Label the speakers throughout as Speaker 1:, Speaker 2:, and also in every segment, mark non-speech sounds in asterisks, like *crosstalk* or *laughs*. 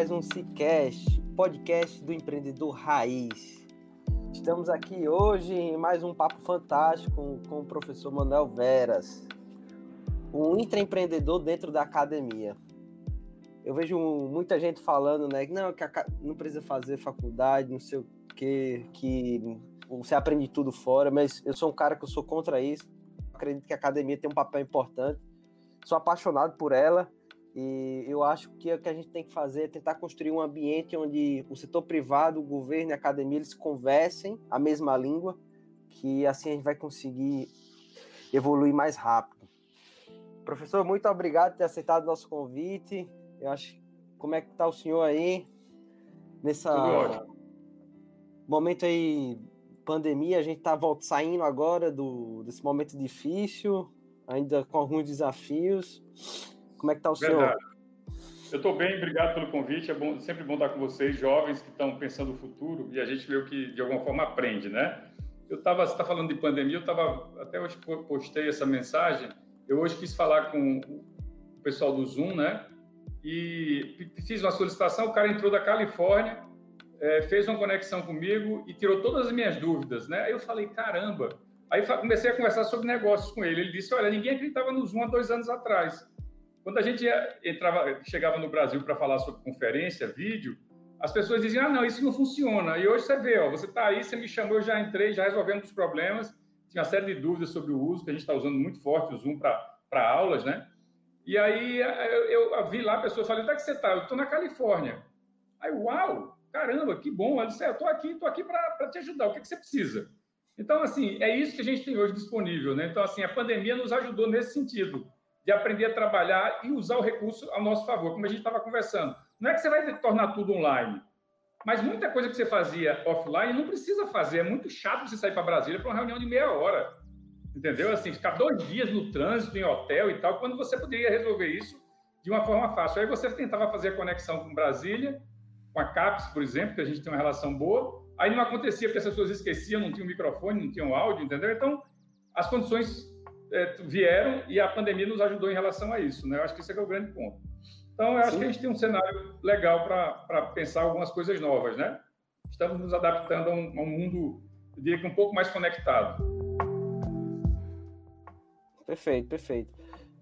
Speaker 1: Mais um Cicast, podcast do empreendedor raiz. Estamos aqui hoje em mais um papo fantástico com o professor Manuel Veras, um intraempreendedor dentro da academia. Eu vejo muita gente falando, né, que não, que não precisa fazer faculdade, não sei o que, que você aprende tudo fora, mas eu sou um cara que eu sou contra isso. Acredito que a academia tem um papel importante. Sou apaixonado por ela e eu acho que o que a gente tem que fazer é tentar construir um ambiente onde o setor privado, o governo e a academia eles conversem a mesma língua, que assim a gente vai conseguir evoluir mais rápido. Professor, muito obrigado por ter aceitado o nosso convite. Eu acho como é que está o senhor aí nessa momento aí pandemia, a gente está saindo agora do, desse momento difícil, ainda com alguns desafios. Como é que está o Verdade. senhor?
Speaker 2: Eu estou bem, obrigado pelo convite. É bom, sempre bom estar com vocês, jovens que estão pensando no futuro e a gente vê que de alguma forma aprende, né? Eu estava, você está falando de pandemia, eu estava, até hoje postei essa mensagem. Eu hoje quis falar com o pessoal do Zoom, né? E fiz uma solicitação. O cara entrou da Califórnia, é, fez uma conexão comigo e tirou todas as minhas dúvidas, né? Aí eu falei, caramba. Aí comecei a conversar sobre negócios com ele. Ele disse, olha, ninguém acreditava no Zoom há dois anos atrás. Quando a gente entrava, chegava no Brasil para falar sobre conferência, vídeo, as pessoas diziam: ah, não, isso não funciona. E hoje você vê, ó, você está aí, você me chamou, eu já entrei, já resolvendo os problemas. Tinha uma série de dúvidas sobre o uso, que a gente está usando muito forte o Zoom para aulas, né? E aí eu, eu vi lá a pessoa falando: onde é que você está? Eu estou na Califórnia. Aí, uau, caramba, que bom. Ela disse: é, eu estou aqui, estou aqui para te ajudar. O que, que você precisa? Então, assim, é isso que a gente tem hoje disponível, né? Então, assim, a pandemia nos ajudou nesse sentido de aprender a trabalhar e usar o recurso a nosso favor, como a gente estava conversando. Não é que você vai tornar tudo online, mas muita coisa que você fazia offline não precisa fazer. É muito chato você sair para Brasília para uma reunião de meia hora. Entendeu? Assim, ficar dois dias no trânsito, em hotel e tal, quando você poderia resolver isso de uma forma fácil. Aí você tentava fazer a conexão com Brasília, com a CAPES, por exemplo, que a gente tem uma relação boa. Aí não acontecia porque as pessoas esqueciam, não tinham microfone, não tinham áudio, entendeu? Então, as condições é, vieram e a pandemia nos ajudou em relação a isso, né? Eu acho que esse é, é o grande ponto. Então, eu acho Sim. que a gente tem um cenário legal para pensar algumas coisas novas, né? Estamos nos adaptando a um, a um mundo, eu diria que um pouco mais conectado.
Speaker 1: Perfeito, perfeito.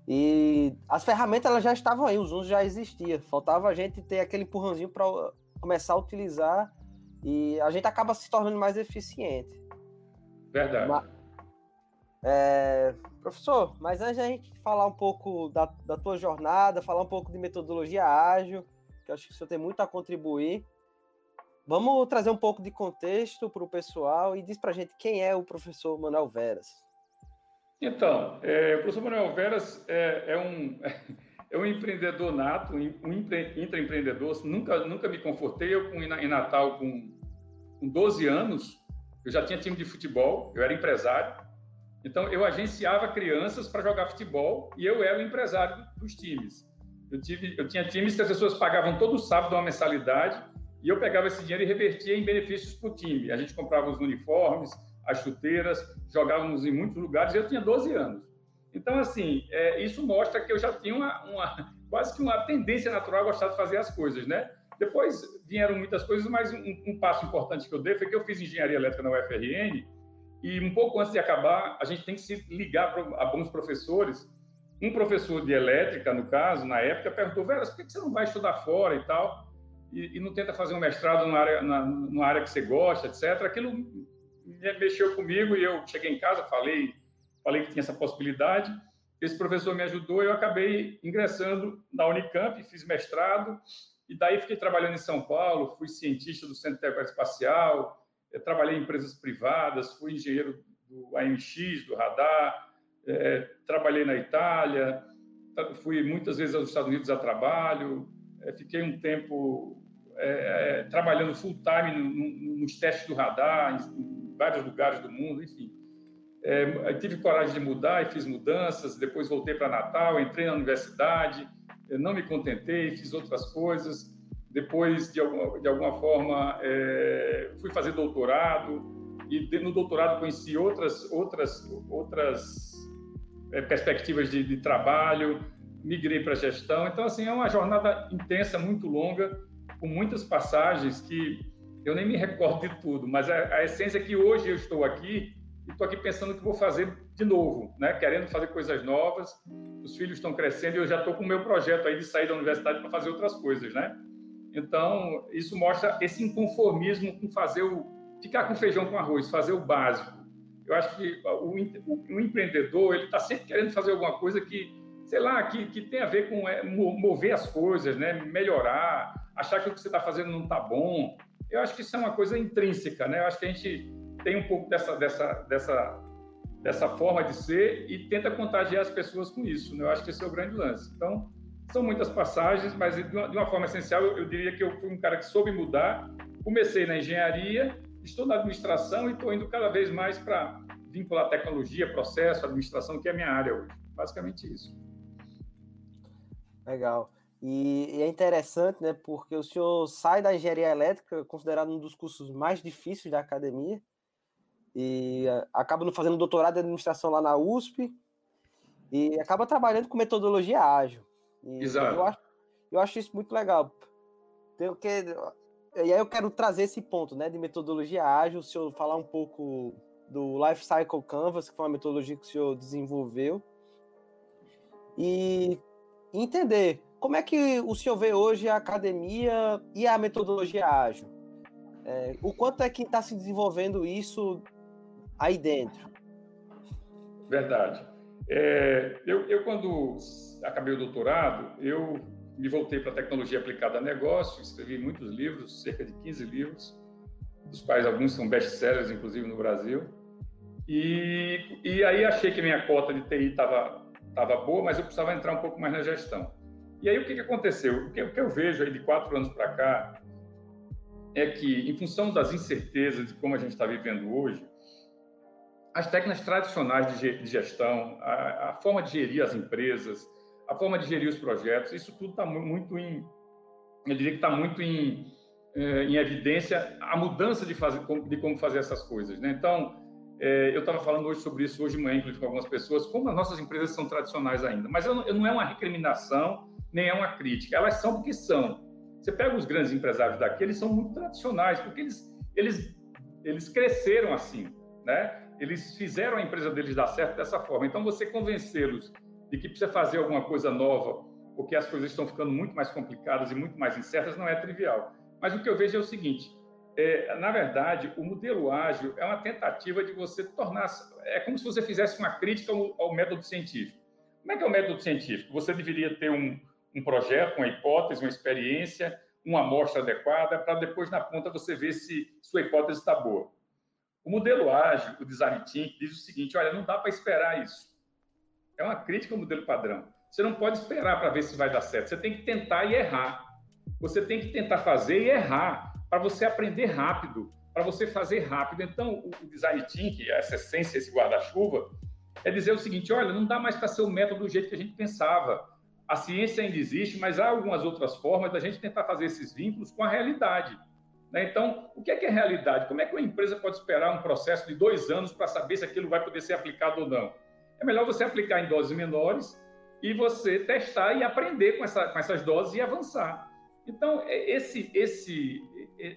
Speaker 1: E as ferramentas elas já estavam aí, os usos já existiam. Faltava a gente ter aquele empurrãozinho para começar a utilizar e a gente acaba se tornando mais eficiente.
Speaker 2: Verdade. Mas,
Speaker 1: é, professor, mas antes a gente falar um pouco da, da tua jornada, falar um pouco de metodologia ágil, que eu acho que o senhor tem muito a contribuir. Vamos trazer um pouco de contexto para o pessoal e diz para a gente quem é o professor Manuel Veras.
Speaker 2: Então, é, o professor Manuel Veras é, é, um, *laughs* é um empreendedor nato, um intraempreendedor. Nunca, nunca me confortei. Eu, em Natal, com, com 12 anos, eu já tinha time de futebol, eu era empresário. Então, eu agenciava crianças para jogar futebol e eu era o empresário dos times. Eu, tive, eu tinha times que as pessoas pagavam todo sábado uma mensalidade e eu pegava esse dinheiro e revertia em benefícios para o time. A gente comprava os uniformes, as chuteiras, jogávamos em muitos lugares eu tinha 12 anos. Então, assim, é, isso mostra que eu já tinha uma, uma, quase que uma tendência natural a gostar de fazer as coisas, né? Depois vieram muitas coisas, mas um, um passo importante que eu dei foi que eu fiz engenharia elétrica na UFRN e um pouco antes de acabar, a gente tem que se ligar a bons professores. Um professor de elétrica, no caso, na época, perguntou, Veras, por que você não vai estudar fora e tal? E, e não tenta fazer um mestrado numa área, na, área que você gosta, etc. Aquilo mexeu comigo e eu cheguei em casa, falei, falei que tinha essa possibilidade. Esse professor me ajudou e eu acabei ingressando na Unicamp, fiz mestrado e daí fiquei trabalhando em São Paulo, fui cientista do Centro Tecnológico Espacial, trabalhei em empresas privadas, fui engenheiro do AMX, do radar, é, trabalhei na Itália, fui muitas vezes aos Estados Unidos a trabalho, é, fiquei um tempo é, é trabalhando full time no, no, nos testes do radar em, em, vários lugares do mundo, enfim. É, tive coragem de mudar e fiz mudanças, depois voltei para Natal, entrei na universidade, não me contentei, fiz outras coisas. Depois, de alguma, de alguma forma, é, fui fazer doutorado e no doutorado conheci outras outras outras é, perspectivas de, de, trabalho, migrei para gestão. Então, assim, é uma jornada intensa, muito longa, com muitas passagens que eu nem me recordo de tudo, mas a, a essência é que hoje eu estou aqui e estou aqui pensando que vou fazer de novo, né? Querendo fazer coisas novas. Os filhos estão crescendo e eu já estou com o meu projeto aí de sair da universidade para fazer outras coisas, né? Então, isso mostra esse inconformismo com fazer o ficar com feijão com arroz, fazer o básico. Eu acho que o, o, o empreendedor ele está sempre querendo fazer alguma coisa que, sei lá, que, que tem a ver com é, mover as coisas, né? Melhorar, achar que o que você está fazendo não está bom. Eu acho que isso é uma coisa intrínseca, né? Eu acho que a gente tem um pouco dessa, dessa, dessa, dessa forma de ser e tenta contagiar as pessoas com isso. Né? Eu acho que esse é o grande lance. Então, são muitas passagens, mas de uma, de uma forma essencial, eu, eu, diria que eu fui um cara que soube mudar. Comecei na engenharia, estou na administração e estou indo cada vez mais para vincular tecnologia, processo, administração, que é a minha área hoje. Basicamente isso.
Speaker 1: Legal. E, é interessante, né, porque o senhor sai da engenharia elétrica, considerado um dos cursos mais difíceis da academia, e acaba não fazendo doutorado em administração lá na USP, e acaba trabalhando com metodologia ágil. E
Speaker 2: Exato.
Speaker 1: Eu acho, eu acho isso muito legal. Tenho que, e aí eu quero trazer esse ponto, né, de metodologia ágil, o senhor falar um pouco do Life Cycle Canvas, que foi uma metodologia que o senhor desenvolveu, e entender como é que o senhor vê hoje a academia e a metodologia ágil. É, o quanto é que está se desenvolvendo isso aí dentro?
Speaker 2: Verdade. É, eu, eu, quando acabei o doutorado, eu me voltei para a tecnologia aplicada a negócio, escrevi muitos livros, cerca de 15 livros, dos quais alguns são best-sellers, inclusive no Brasil. E, e aí achei que minha cota de TI estava tava boa, mas eu precisava entrar um pouco mais na gestão. E aí o que, que aconteceu? O que, o que eu vejo aí de quatro anos para cá é que, em função das incertezas de como a gente está vivendo hoje, as técnicas tradicionais de gestão, a, a, forma de gerir as empresas, a forma de gerir os projetos, isso tudo está muito em, eu diria que está muito em, eh, em evidência a mudança de, fazer, de como fazer essas coisas. Né? Então, é, eu estava falando hoje sobre isso hoje de manhã, inclusive com algumas pessoas, como as nossas empresas são tradicionais ainda. Mas eu, eu não é uma recriminação, nem é uma crítica. Elas são porque são. Você pega os grandes empresários daqui, eles são muito tradicionais, porque eles, eles, eles cresceram assim, né? Eles fizeram a empresa deles dar certo dessa forma. Então, você convencê-los de que precisa fazer alguma coisa nova, porque as coisas estão ficando muito mais complicadas e muito mais incertas, não é trivial. Mas o que eu vejo é o seguinte: é, na verdade, o modelo ágil é uma tentativa de você tornar. É como se você fizesse uma crítica ao, ao método científico. Como é que é o método científico? Você deveria ter um, um projeto, uma hipótese, uma experiência, uma amostra adequada, para depois, na ponta, você ver se sua hipótese está boa. O modelo ágil, o design thinking, diz o seguinte: olha, não dá para esperar isso. É uma crítica ao modelo padrão. Você não pode esperar para ver se vai dar certo. Você tem que tentar e errar. Você tem que tentar fazer e errar para você aprender rápido, para você fazer rápido. Então, o design thinking, essa essência, esse guarda-chuva, é dizer o seguinte: olha, não dá mais para ser o método do jeito que a gente pensava. A ciência ainda existe, mas há algumas outras formas da gente tentar fazer esses vínculos com a realidade. Né? Então, o que é, que é realidade? Como é que uma empresa pode esperar um processo de dois anos para saber se aquilo vai poder ser aplicado ou não? é melhor você aplicar em doses menores e você testar e aprender com, essa, com essas doses e avançar. Então, é, esse, esse,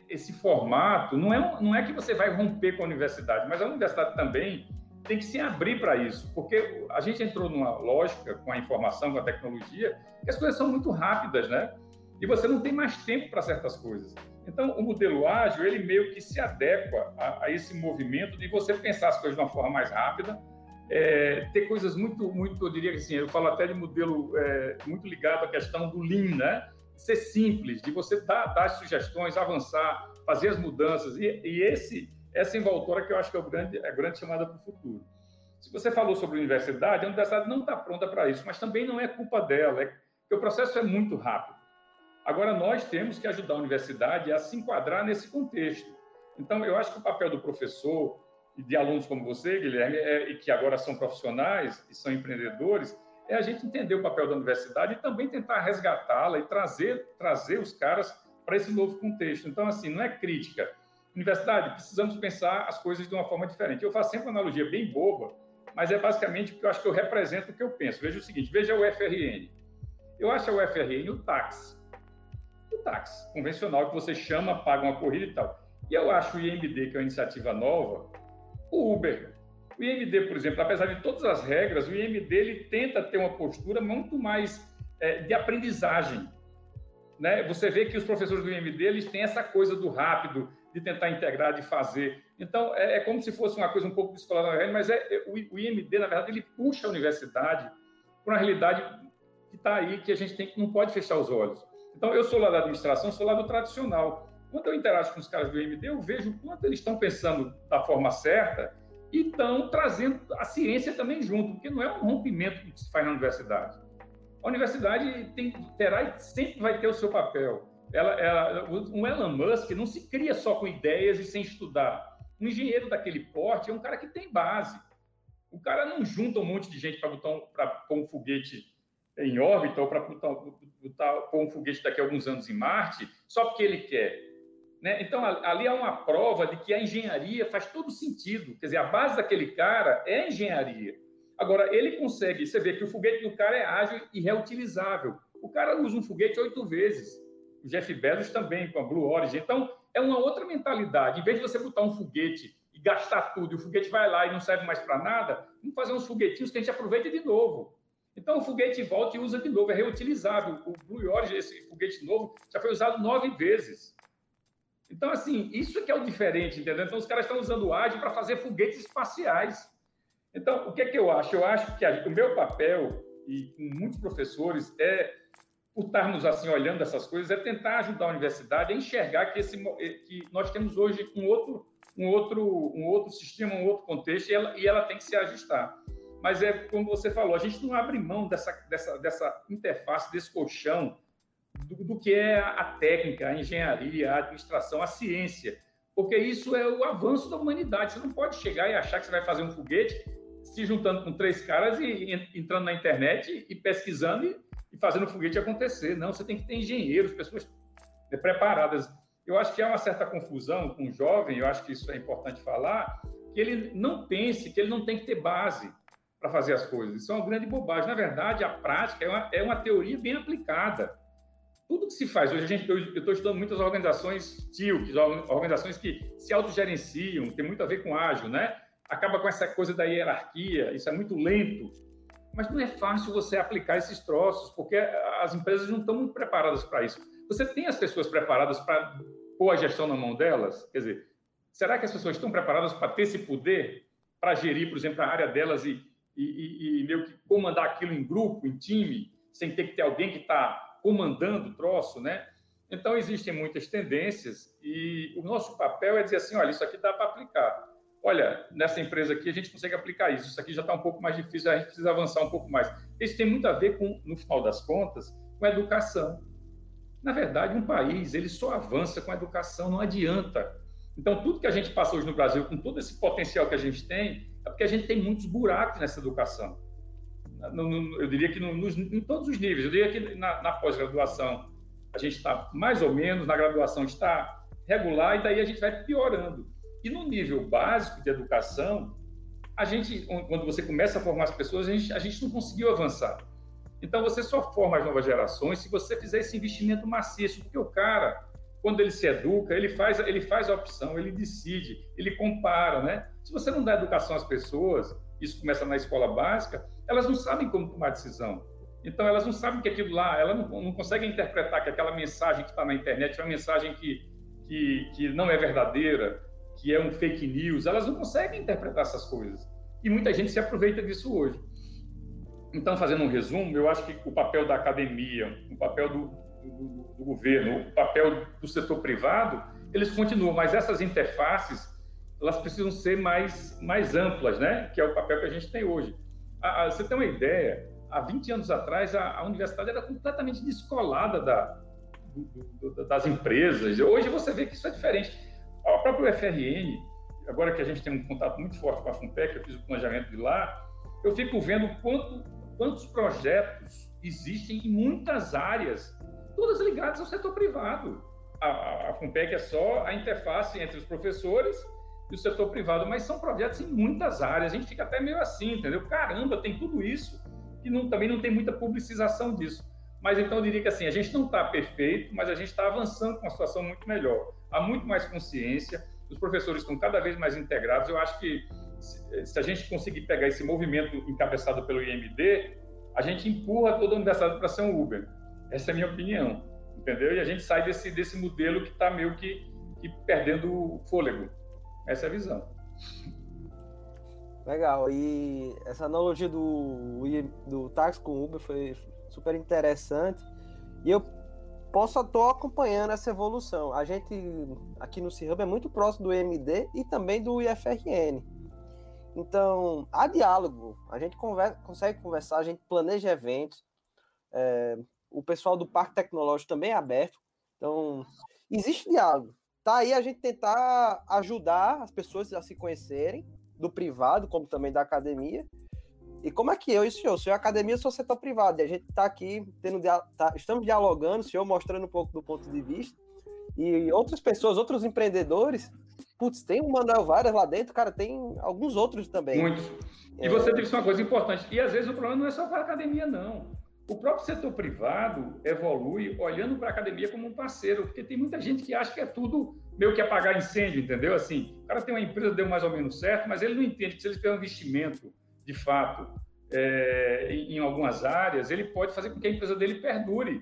Speaker 2: esse formato não é, não é que você vai romper com a universidade, mas a universidade também tem que se abrir para isso, porque a gente entrou numa lógica com a informação, com a tecnologia, que as coisas são muito rápidas, né? E você não tem mais tempo para certas coisas. Então, o modelo ágil, ele meio que se adequa a, a esse movimento de você pensar as coisas de uma forma mais rápida, é, ter coisas muito, muito, eu diria que assim, eu falo até de modelo é, muito ligado à questão do Lean, né? Ser simples, de você dar, dar sugestões, avançar, fazer as mudanças. E, e esse essa envoltória que eu acho que é o grande, a grande chamada para o futuro. Se você falou sobre universidade, a universidade não está pronta para isso, mas também não é culpa dela, é que o processo é muito rápido. Agora, nós temos que ajudar a universidade a se enquadrar nesse contexto. Então, eu acho que o papel do professor e de alunos como você, Guilherme, é, e que agora são profissionais e são empreendedores, é a gente entender o papel da universidade e também tentar resgatá-la e trazer, trazer os caras para esse novo contexto. Então, assim, não é crítica, Universidade, precisamos pensar as coisas de uma forma diferente. Eu faço sempre uma analogia bem boba, mas é basicamente porque eu acho que eu represento o que eu penso. Veja o seguinte, veja o FRN. Eu acho o FRN o táxi. O táxi convencional que você chama, paga uma corrida e tal. E eu acho o IMD, que é uma iniciativa nova, o Uber. O IMD, por exemplo, apesar de todas as regras, o IMD ele tenta ter uma postura muito mais é, de aprendizagem. Né? Você vê que os professores do IMD eles têm essa coisa do rápido, de tentar integrar, de fazer. Então, é, é como se fosse uma coisa um pouco descolada, mas é, é, o, o IMD, na verdade, ele puxa a universidade para uma realidade que está aí, que a gente tem, não pode fechar os olhos. Então, eu sou lá da administração, sou lá do tradicional. Quando eu interajo com os caras do IMD, eu vejo o quanto eles estão pensando da forma certa e estão trazendo a ciência também junto, porque não é um rompimento que se faz na universidade. A universidade tem, terá e sempre vai ter o seu papel ela, ela, um Elon Musk não se cria só com ideias e sem estudar. Um engenheiro daquele porte é um cara que tem base. O cara não junta um monte de gente para botar um, pôr um foguete em órbita ou para pôr um foguete daqui a alguns anos em Marte só porque ele quer. Né? Então, ali é uma prova de que a engenharia faz todo sentido. Quer dizer, a base daquele cara é a engenharia. Agora, ele consegue, você vê que o foguete do cara é ágil e reutilizável. O cara usa um foguete oito vezes o Jeff Bezos também, com a Blue Origin. Então, é uma outra mentalidade. Em vez de você botar um foguete e gastar tudo, e o foguete vai lá e não serve mais para nada, vamos fazer uns foguetinhos que a gente aproveita de novo. Então, o foguete volta e usa de novo, é reutilizável. O Blue Origin, esse foguete novo, já foi usado nove vezes. Então, assim, isso que é o diferente, entendeu? Então, os caras estão usando o AGE para fazer foguetes espaciais. Então, o que é que eu acho? Eu acho que a, o meu papel, e com muitos professores, é por estarmos assim olhando essas coisas, é tentar ajudar a universidade a enxergar que, esse, que nós temos hoje um outro, um outro, um outro sistema, um outro contexto, e ela, e ela tem que se ajustar. Mas é como você falou, a gente não abre mão dessa, dessa, dessa interface, desse colchão, do, do que é a técnica, a engenharia, a administração, a ciência, porque isso é o avanço da humanidade. Você não pode chegar e achar que você vai fazer um foguete se juntando com três caras e entrando na internet e pesquisando e e fazendo o foguete acontecer. Não, você tem que ter engenheiros, pessoas preparadas. Eu acho que há uma certa confusão com o jovem, eu acho que isso é importante falar, que ele não pense que ele não tem que ter base para fazer as coisas. Isso é uma grande bobagem. Na verdade, a prática é uma, é uma teoria bem aplicada. Tudo que se faz hoje, a gente, eu estou estudando muitas organizações TIL, organizações que se autogerenciam, tem muito a ver com ágil, né? Acaba com essa coisa da hierarquia, isso é muito lento mas não é fácil você aplicar esses troços, porque as empresas não estão muito preparadas para isso. Você tem as pessoas preparadas para pôr a gestão na mão delas? Quer dizer, será que as pessoas estão preparadas para ter esse poder para gerir, por exemplo, a área delas e, e, e, e meio que comandar aquilo em grupo, em time, sem ter que ter alguém que está comandando o troço, né? Então, existem muitas tendências e o nosso papel é dizer assim, olha, isso aqui dá para aplicar olha, nessa empresa aqui a gente consegue aplicar isso, isso aqui já está um pouco mais difícil, a gente precisa avançar um pouco mais. Isso tem muito a ver com, no final das contas, com a educação. Na verdade, um país ele só avança com a educação, não adianta. Então, tudo que a gente passa hoje no Brasil, com todo esse potencial que a gente tem, é porque a gente tem muitos buracos nessa educação. eu diria que no, nos, em todos os níveis. Eu diria que na, na pós-graduação a gente está mais ou menos, na graduação está regular, e daí a gente vai piorando. E no nível básico de educação, a gente, quando você começa a formar as pessoas, a gente, a gente não conseguiu avançar. Então, você só forma as novas gerações se você fizer esse investimento maciço, porque o cara, quando ele se educa, ele faz, ele faz a opção, ele decide, ele compara, né? Se você não dá educação às pessoas, isso começa na escola básica, elas não sabem como tomar decisão. Então, elas não sabem que aquilo lá, elas não, não conseguem interpretar que aquela mensagem que está na internet é uma mensagem que, que, que não é verdadeira, que é um fake news, elas não conseguem interpretar essas coisas. E muita gente se aproveita disso hoje. Então, fazendo um resumo, eu acho que o papel da academia, o papel do, do, do governo, o papel do setor privado, eles continuam, mas essas interfaces, elas precisam ser mais, mais amplas, né? Que é o papel que a gente tem hoje. A, a, você tem uma ideia, há 20 anos atrás, a, a universidade era completamente descolada da, do, das empresas. Hoje você vê que isso é diferente. A própria UFRN, agora que a gente tem um contato muito forte com a FUNPEC, eu fiz o planejamento de lá, eu fico vendo quanto, quantos projetos existem em muitas áreas, todas ligadas ao setor privado. A, a FUNPEC é só a interface entre os professores e o setor privado, mas são projetos em muitas áreas. A gente fica até meio assim, entendeu? Caramba, tem tudo isso e não, também não tem muita publicização disso. Mas então eu diria que assim, a gente não está perfeito, mas a gente está avançando com uma situação muito melhor. Há muito mais consciência, os professores estão cada vez mais integrados. Eu acho que se a gente conseguir pegar esse movimento encabeçado pelo IMD, a gente empurra toda a universidade para ser um Uber. Essa é a minha opinião, entendeu? E a gente sai desse, desse modelo que está meio que, que perdendo fôlego. Essa é a visão.
Speaker 1: Legal. E essa analogia do, do táxi com Uber foi super interessante. E eu posso estar acompanhando essa evolução. A gente aqui no C-Hub é muito próximo do EMD e também do IFRN. Então, há diálogo. A gente conversa, consegue conversar, a gente planeja eventos. É, o pessoal do Parque Tecnológico também é aberto. Então, existe diálogo. Tá aí a gente tentar ajudar as pessoas a se conhecerem do privado, como também da academia. E como é que eu e o senhor? O senhor é academia, eu sou setor privado. E a gente está aqui, tendo, tá, estamos dialogando, o senhor mostrando um pouco do ponto de vista. E outras pessoas, outros empreendedores, putz, tem o Manuel Varas lá dentro, cara, tem alguns outros também.
Speaker 2: Muitos. E é... você disse uma coisa importante. E às vezes o problema não é só para a academia, não. O próprio setor privado evolui olhando para a academia como um parceiro, porque tem muita gente que acha que é tudo meio que apagar incêndio, entendeu? Assim, o cara tem uma empresa, deu mais ou menos certo, mas ele não entende que se ele tiver um investimento, de fato, é, em, em algumas áreas, ele pode fazer com que a empresa dele perdure.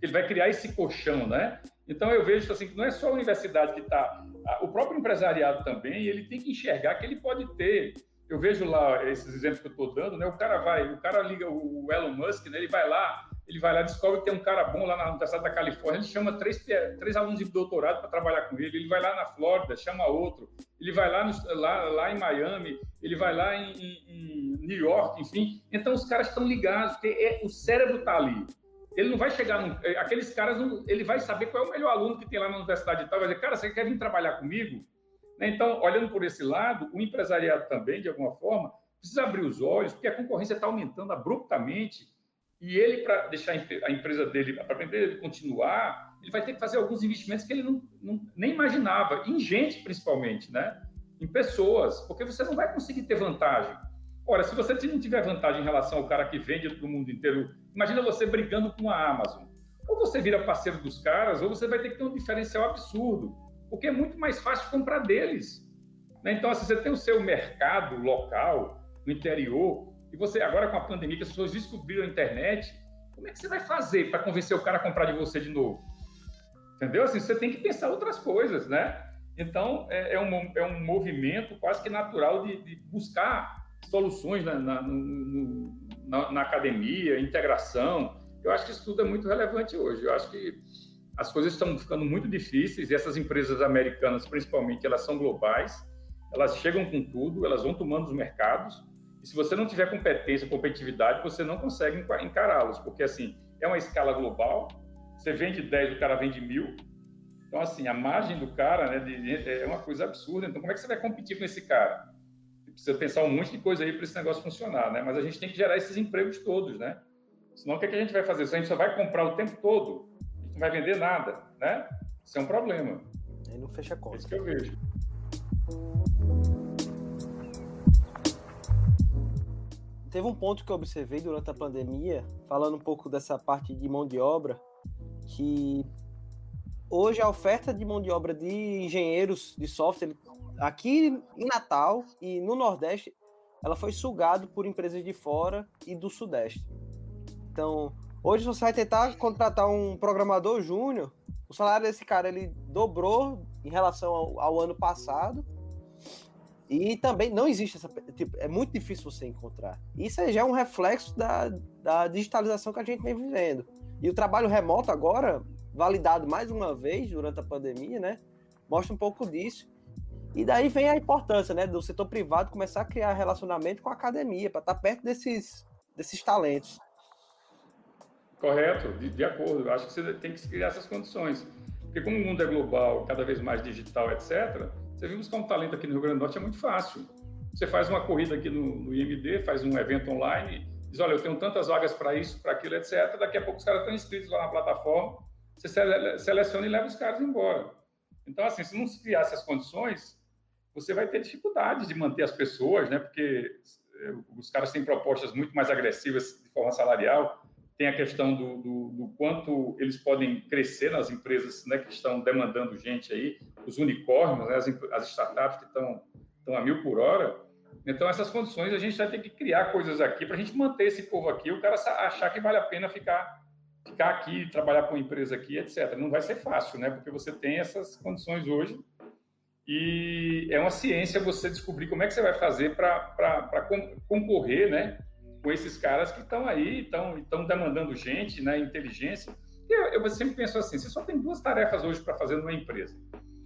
Speaker 2: Ele vai criar esse colchão, né? Então eu vejo assim que não é só a universidade que está, o próprio empresariado também, ele tem que enxergar que ele pode ter eu vejo lá esses exemplos que eu estou dando, né? O cara vai, o cara liga o Elon Musk, né? Ele vai lá, ele vai lá, descobre que tem um cara bom lá na Universidade da Califórnia, ele chama três, três alunos de doutorado para trabalhar com ele, ele vai lá na Flórida, chama outro, ele vai lá, no, lá, lá em Miami, ele vai lá em, em, New York, enfim. Então os caras estão ligados, porque é, o cérebro está ali. Ele não vai chegar, num, é, aqueles caras, ele vai saber qual é o melhor aluno que tem lá na universidade e tal, vai dizer, cara, você quer vir trabalhar comigo? Né? Então, olhando por esse lado, o empresariado também, de alguma forma, precisa abrir os olhos, porque a concorrência está aumentando abruptamente e ele, para deixar a empresa dele, para aprender continuar, ele vai ter que fazer alguns investimentos que ele não, não, nem imaginava, em gente principalmente, né? em pessoas, porque você não vai conseguir ter vantagem. Ora, se você não tiver vantagem em relação ao cara que vende para o mundo inteiro, imagina você brigando com a Amazon. Ou você vira parceiro dos caras, ou você vai ter que ter um diferencial absurdo porque é muito mais fácil comprar deles. Né? Então, assim, você tem o seu mercado local, no interior, e você, agora com a pandemia, que as pessoas descobriram a internet, como é que você vai fazer para convencer o cara a comprar de você de novo? Entendeu? Assim, você tem que pensar outras coisas, né? Então, é, é um, é um movimento quase que natural de, de buscar soluções na, na, no, na, na academia, integração. Eu acho que isso tudo é muito relevante hoje. Eu acho que as coisas estão ficando muito difíceis e essas empresas americanas, principalmente, elas são globais, elas chegam com tudo, elas vão tomando os mercados, e se você não tiver competência, competitividade, você não consegue encará-los, porque, assim, é uma escala global, você vende 10, o cara vende mil, então, assim, a margem do cara né, é uma coisa absurda, então como é que você vai competir com esse cara? Precisa pensar um monte de coisa aí para esse negócio funcionar, né? Mas a gente tem que gerar esses empregos todos, né? Senão, o que, é que a gente vai fazer? Se a gente só vai comprar o tempo todo, não vai vender nada, né? Isso é um problema.
Speaker 1: Aí não fecha a conta. É
Speaker 2: isso que eu vejo.
Speaker 1: teve um ponto que eu observei durante a pandemia, falando um pouco dessa parte de mão de obra, que hoje a oferta de mão de obra de engenheiros de software aqui em Natal e no Nordeste, ela foi sugada por empresas de fora e do Sudeste. Então, hoje você vai tentar contratar um programador júnior, o salário desse cara ele dobrou em relação ao, ao ano passado. E também não existe essa. Tipo, é muito difícil você encontrar. Isso já é um reflexo da, da digitalização que a gente vem vivendo. E o trabalho remoto agora, validado mais uma vez durante a pandemia, né? Mostra um pouco disso. E daí vem a importância, né, do setor privado começar a criar relacionamento com a academia, para estar tá perto desses, desses talentos.
Speaker 2: Correto, de, de acordo. Eu acho que você tem que criar essas condições. Porque como o mundo é global, cada vez mais digital, etc., você vir buscar um talento aqui no Rio Grande do Norte é muito fácil. Você faz uma corrida aqui no, no IMD, faz um evento online, diz, olha, eu tenho tantas vagas para isso, para aquilo, etc. Daqui a pouco os caras estão inscritos lá na plataforma, você seleciona e leva os caras embora. Então, assim, se não se criar essas condições, você vai ter dificuldade de manter as pessoas, né? Porque eh, os caras têm propostas muito mais agressivas de forma salarial, tem a questão do, do, do, quanto eles podem crescer nas empresas né, que estão demandando gente aí, os unicórnios, né, as, as, startups que estão, estão a mil por hora. Então, essas condições, a gente vai ter que criar coisas aqui para a gente manter esse povo aqui, o cara achar que vale a pena ficar, ficar aqui, trabalhar com uma empresa aqui, etc. Não vai ser fácil, né? Porque você tem essas condições hoje e é uma ciência você descobrir como é que você vai fazer para concorrer, né? Com esses caras que estão aí, estão demandando gente, né? Inteligência. Eu, eu sempre penso assim: você só tem duas tarefas hoje para fazer numa empresa.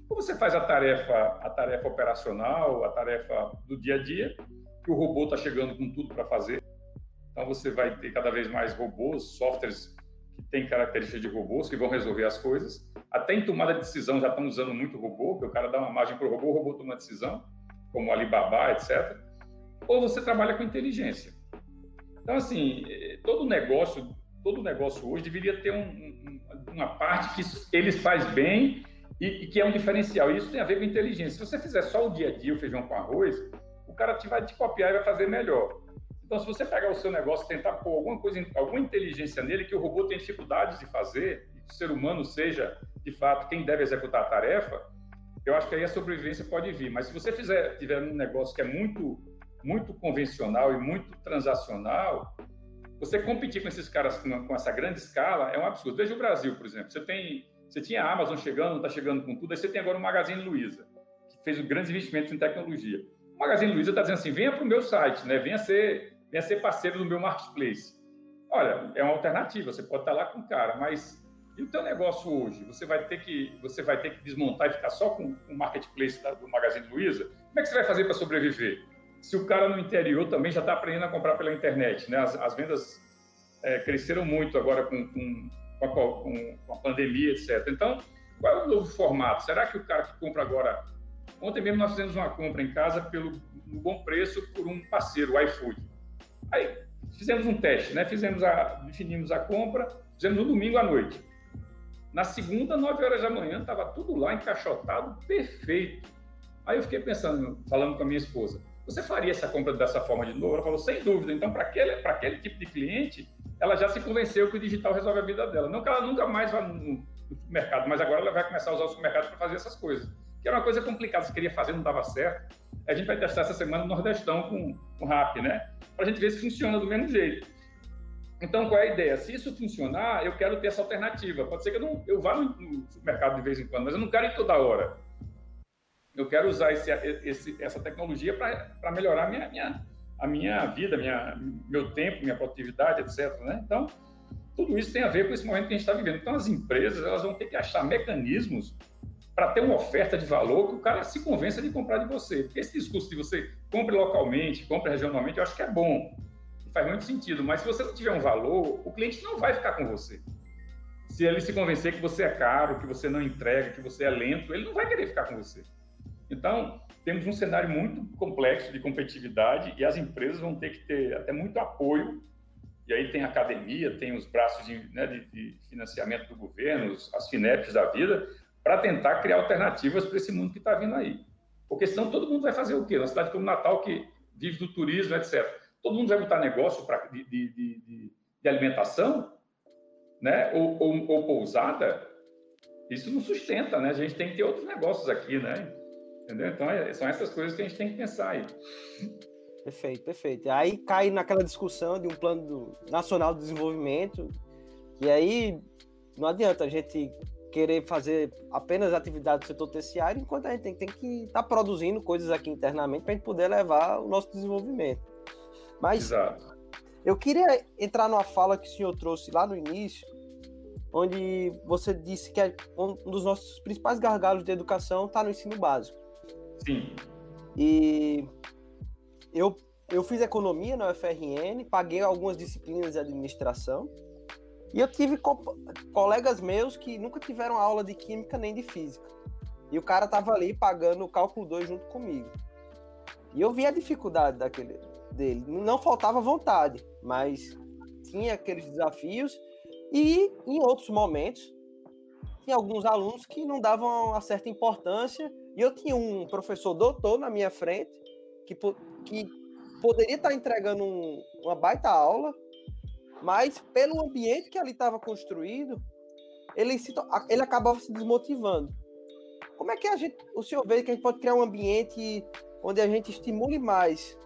Speaker 2: Ou você faz a tarefa, a tarefa operacional, a tarefa do dia a dia, que o robô está chegando com tudo para fazer. Então você vai ter cada vez mais robôs, softwares que têm características de robôs que vão resolver as coisas. Até em tomada de decisão já estão usando muito robô, que o cara dá uma margem para o robô, o robô toma decisão, como Alibaba, etc. Ou você trabalha com inteligência. Então, assim, todo negócio, todo negócio hoje deveria ter um, um, uma parte que eles faz bem e, e, que é um diferencial. Isso tem a ver com inteligência. Se você fizer só o dia a dia, o feijão com arroz, o cara te vai te copiar e vai fazer melhor. Então, se você pegar o seu negócio e tentar pôr alguma coisa, alguma inteligência nele que o robô tem dificuldades de fazer, e que o ser humano seja, de fato, quem deve executar a tarefa, eu acho que aí a sobrevivência pode vir. Mas se você fizer, tiver um negócio que é muito, muito convencional e muito transacional, você competir com esses caras com, com essa grande escala é um absurdo. Veja o Brasil, por exemplo. Você tem, você tinha a Amazon chegando, está chegando com tudo. Aí você tem agora o Magazine Luiza, que fez grandes investimentos em tecnologia. O Magazine Luiza está dizendo assim: venha para o meu site, né? Venha ser venha ser parceiro do meu marketplace. Olha, é uma alternativa, você pode estar lá com o cara, mas e o teu negócio hoje? Você vai ter que, você vai ter que desmontar e ficar só com, o marketplace do Magazine Luiza? Como é que você vai fazer para sobreviver? Se o cara no interior também já está aprendendo a comprar pela internet, né? As, as vendas é, cresceram muito agora com, com, com, a, com, a, pandemia, etc. Então, qual é o novo formato? Será que o cara que compra agora... Ontem mesmo nós fizemos uma compra em casa pelo no bom preço por um parceiro, o iFood. Aí fizemos um teste, né? Fizemos a, definimos a compra, fizemos no domingo à noite. Na segunda, 9 horas da manhã, estava tudo lá encaixotado, perfeito. Aí eu fiquei pensando, falando com a minha esposa, você faria essa compra dessa forma de novo? Ela falou, sem dúvida. Então, para aquele, aquele tipo de cliente, ela já se convenceu que o digital resolve a vida dela. Não que ela nunca mais vá no, supermercado, mas agora ela vai começar a usar o supermercado para fazer essas coisas. Que era uma coisa complicada, se queria fazer, não dava certo. A gente vai testar essa semana no Nordestão com o RAP, né? Para a gente ver se funciona do mesmo jeito. Então, qual é a ideia? Se isso funcionar, eu quero ter essa alternativa. Pode ser que eu, não, eu vá no, no supermercado de vez em quando, mas eu não quero ir toda hora. Eu quero usar esse, esse, essa tecnologia para melhorar minha, minha, a minha vida, minha, meu tempo, minha produtividade, etc. Né? Então, tudo isso tem a ver com esse momento que a gente está vivendo. Então, as empresas elas vão ter que achar mecanismos para ter uma oferta de valor que o cara se convença de comprar de você. Porque esse discurso de você compre localmente, compre regionalmente, eu acho que é bom. Faz muito sentido. Mas se você não tiver um valor, o cliente não vai ficar com você. Se ele se convencer que você é caro, que você não entrega, que você é lento, ele não vai querer ficar com você. Então, temos um cenário muito complexo de competitividade e as empresas vão ter que ter até muito apoio. E aí tem a academia, tem os braços de, né, de, de financiamento do governo, as FINEPs da vida, para tentar criar alternativas para esse mundo que está vindo aí. Porque senão todo mundo vai fazer o quê? Na cidade como Natal, que vive do turismo, etc. todo mundo vai botar negócio pra, de, de, de, de alimentação, né? Ou, ou, ou, pousada. Isso não sustenta, né? A gente tem que ter outros negócios aqui, né? Entendeu? Então, é, são essas coisas que a gente tem que pensar aí.
Speaker 1: Perfeito, perfeito. Aí cai naquela discussão de um plano nacional de desenvolvimento, e aí não adianta a gente querer fazer apenas atividade do setor terciário, enquanto a gente tem, tem que estar tá produzindo coisas aqui internamente para a gente poder levar o nosso desenvolvimento. Mas Exato. eu queria entrar numa fala que o senhor trouxe lá no início, onde você disse que é um dos nossos principais gargalos de educação está no ensino básico.
Speaker 2: Sim.
Speaker 1: E eu, eu fiz economia na UFRN, paguei algumas disciplinas de administração, e eu tive co colegas meus que nunca tiveram aula de química nem de física. E o cara tava ali pagando o cálculo 2 junto comigo. E eu vi a dificuldade daquele dele. Não faltava vontade, mas tinha aqueles desafios e em outros momentos tinha alguns alunos que não davam uma certa importância e eu tinha um professor doutor na minha frente que, que poderia estar entregando um, uma baita aula, mas pelo ambiente que ali estava construído, ele, se, ele acabava se desmotivando. Como é que a gente, o senhor vê que a gente pode criar um ambiente onde a gente estimule mais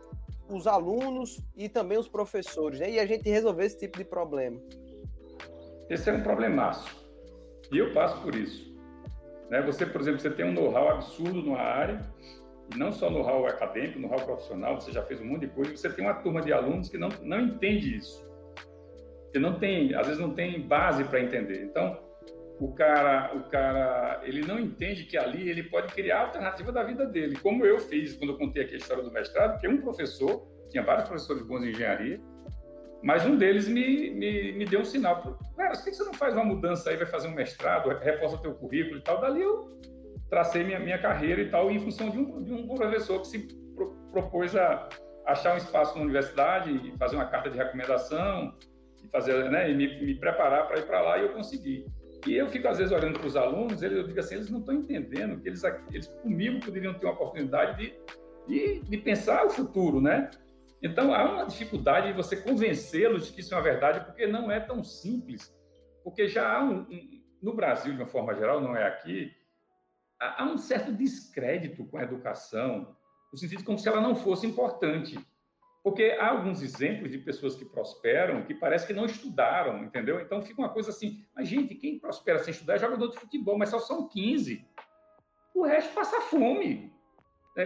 Speaker 1: os alunos e também os professores, né? E a gente resolver esse tipo de problema.
Speaker 2: Esse é um problemaço. E eu passo por isso. Né? Você, por exemplo, você tem um know-how absurdo numa área, e não só know-how acadêmico, know-how profissional, você já fez um monte de coisa, você tem uma turma de alunos que não, não entende isso. Que não tem, às vezes não tem base para entender. Então, o cara, o cara, ele não entende que ali ele pode criar a alternativa da vida dele, como eu fiz quando eu contei aqui a história do mestrado, que um professor, tinha vários professores bons em engenharia, mas um deles me, me, me deu um sinal. Cara, por que você não faz uma mudança aí, vai fazer um mestrado, reforça teu currículo e tal? Dali eu tracei minha, minha carreira e tal, em função de um, de um professor que se pro, propôs a achar um espaço na universidade e fazer uma carta de recomendação e fazer, né, e me, me preparar para ir para lá e eu consegui. E eu fico às vezes olhando para os alunos, eu digo assim, eles não estão entendendo que eles, eles comigo poderiam ter uma oportunidade de, de, de pensar o futuro, né? Então, há uma dificuldade de você convencê-los de que isso é uma verdade, porque não é tão simples. Porque já há um, um, no Brasil, de uma forma geral, não é aqui, há, há um certo descrédito com a educação, no sentido como se ela não fosse importante. Porque há alguns exemplos de pessoas que prosperam que parece que não estudaram, entendeu? Então fica uma coisa assim, mas gente, quem prospera sem estudar é jogador de futebol, mas só são 15. O resto passa fome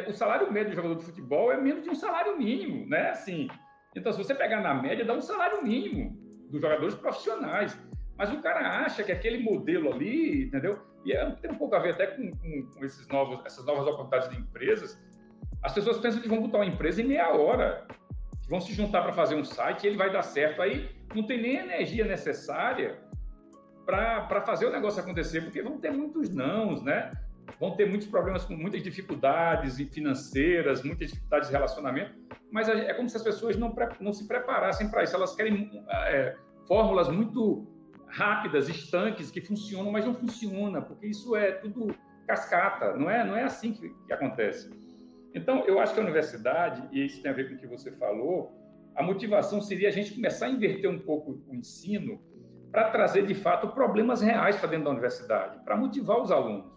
Speaker 2: o salário médio do jogador de futebol é menos de um salário mínimo, né? Assim, então, se você pegar na média, dá um salário mínimo dos jogadores profissionais. Mas o cara acha que aquele modelo ali, entendeu? E é, tem um pouco a ver até com, com, com esses novos, essas novas oportunidades de empresas. As pessoas pensam que vão botar uma empresa em meia hora, que vão se juntar para fazer um site e ele vai dar certo. Aí não tem nem a energia necessária para fazer o negócio acontecer, porque vão ter muitos nãos, né? Vão ter muitos problemas com muitas dificuldades financeiras, muitas dificuldades de relacionamento, mas é como se as pessoas não, não se preparassem para isso. Elas querem é, fórmulas muito rápidas, estanques, que funcionam, mas não funciona, porque isso é tudo cascata, não é, não é assim que, que acontece. Então, eu acho que a universidade, e isso tem a ver com o que você falou, a motivação seria a gente começar a inverter um pouco o ensino para trazer, de fato, problemas reais para dentro da universidade, para motivar os alunos.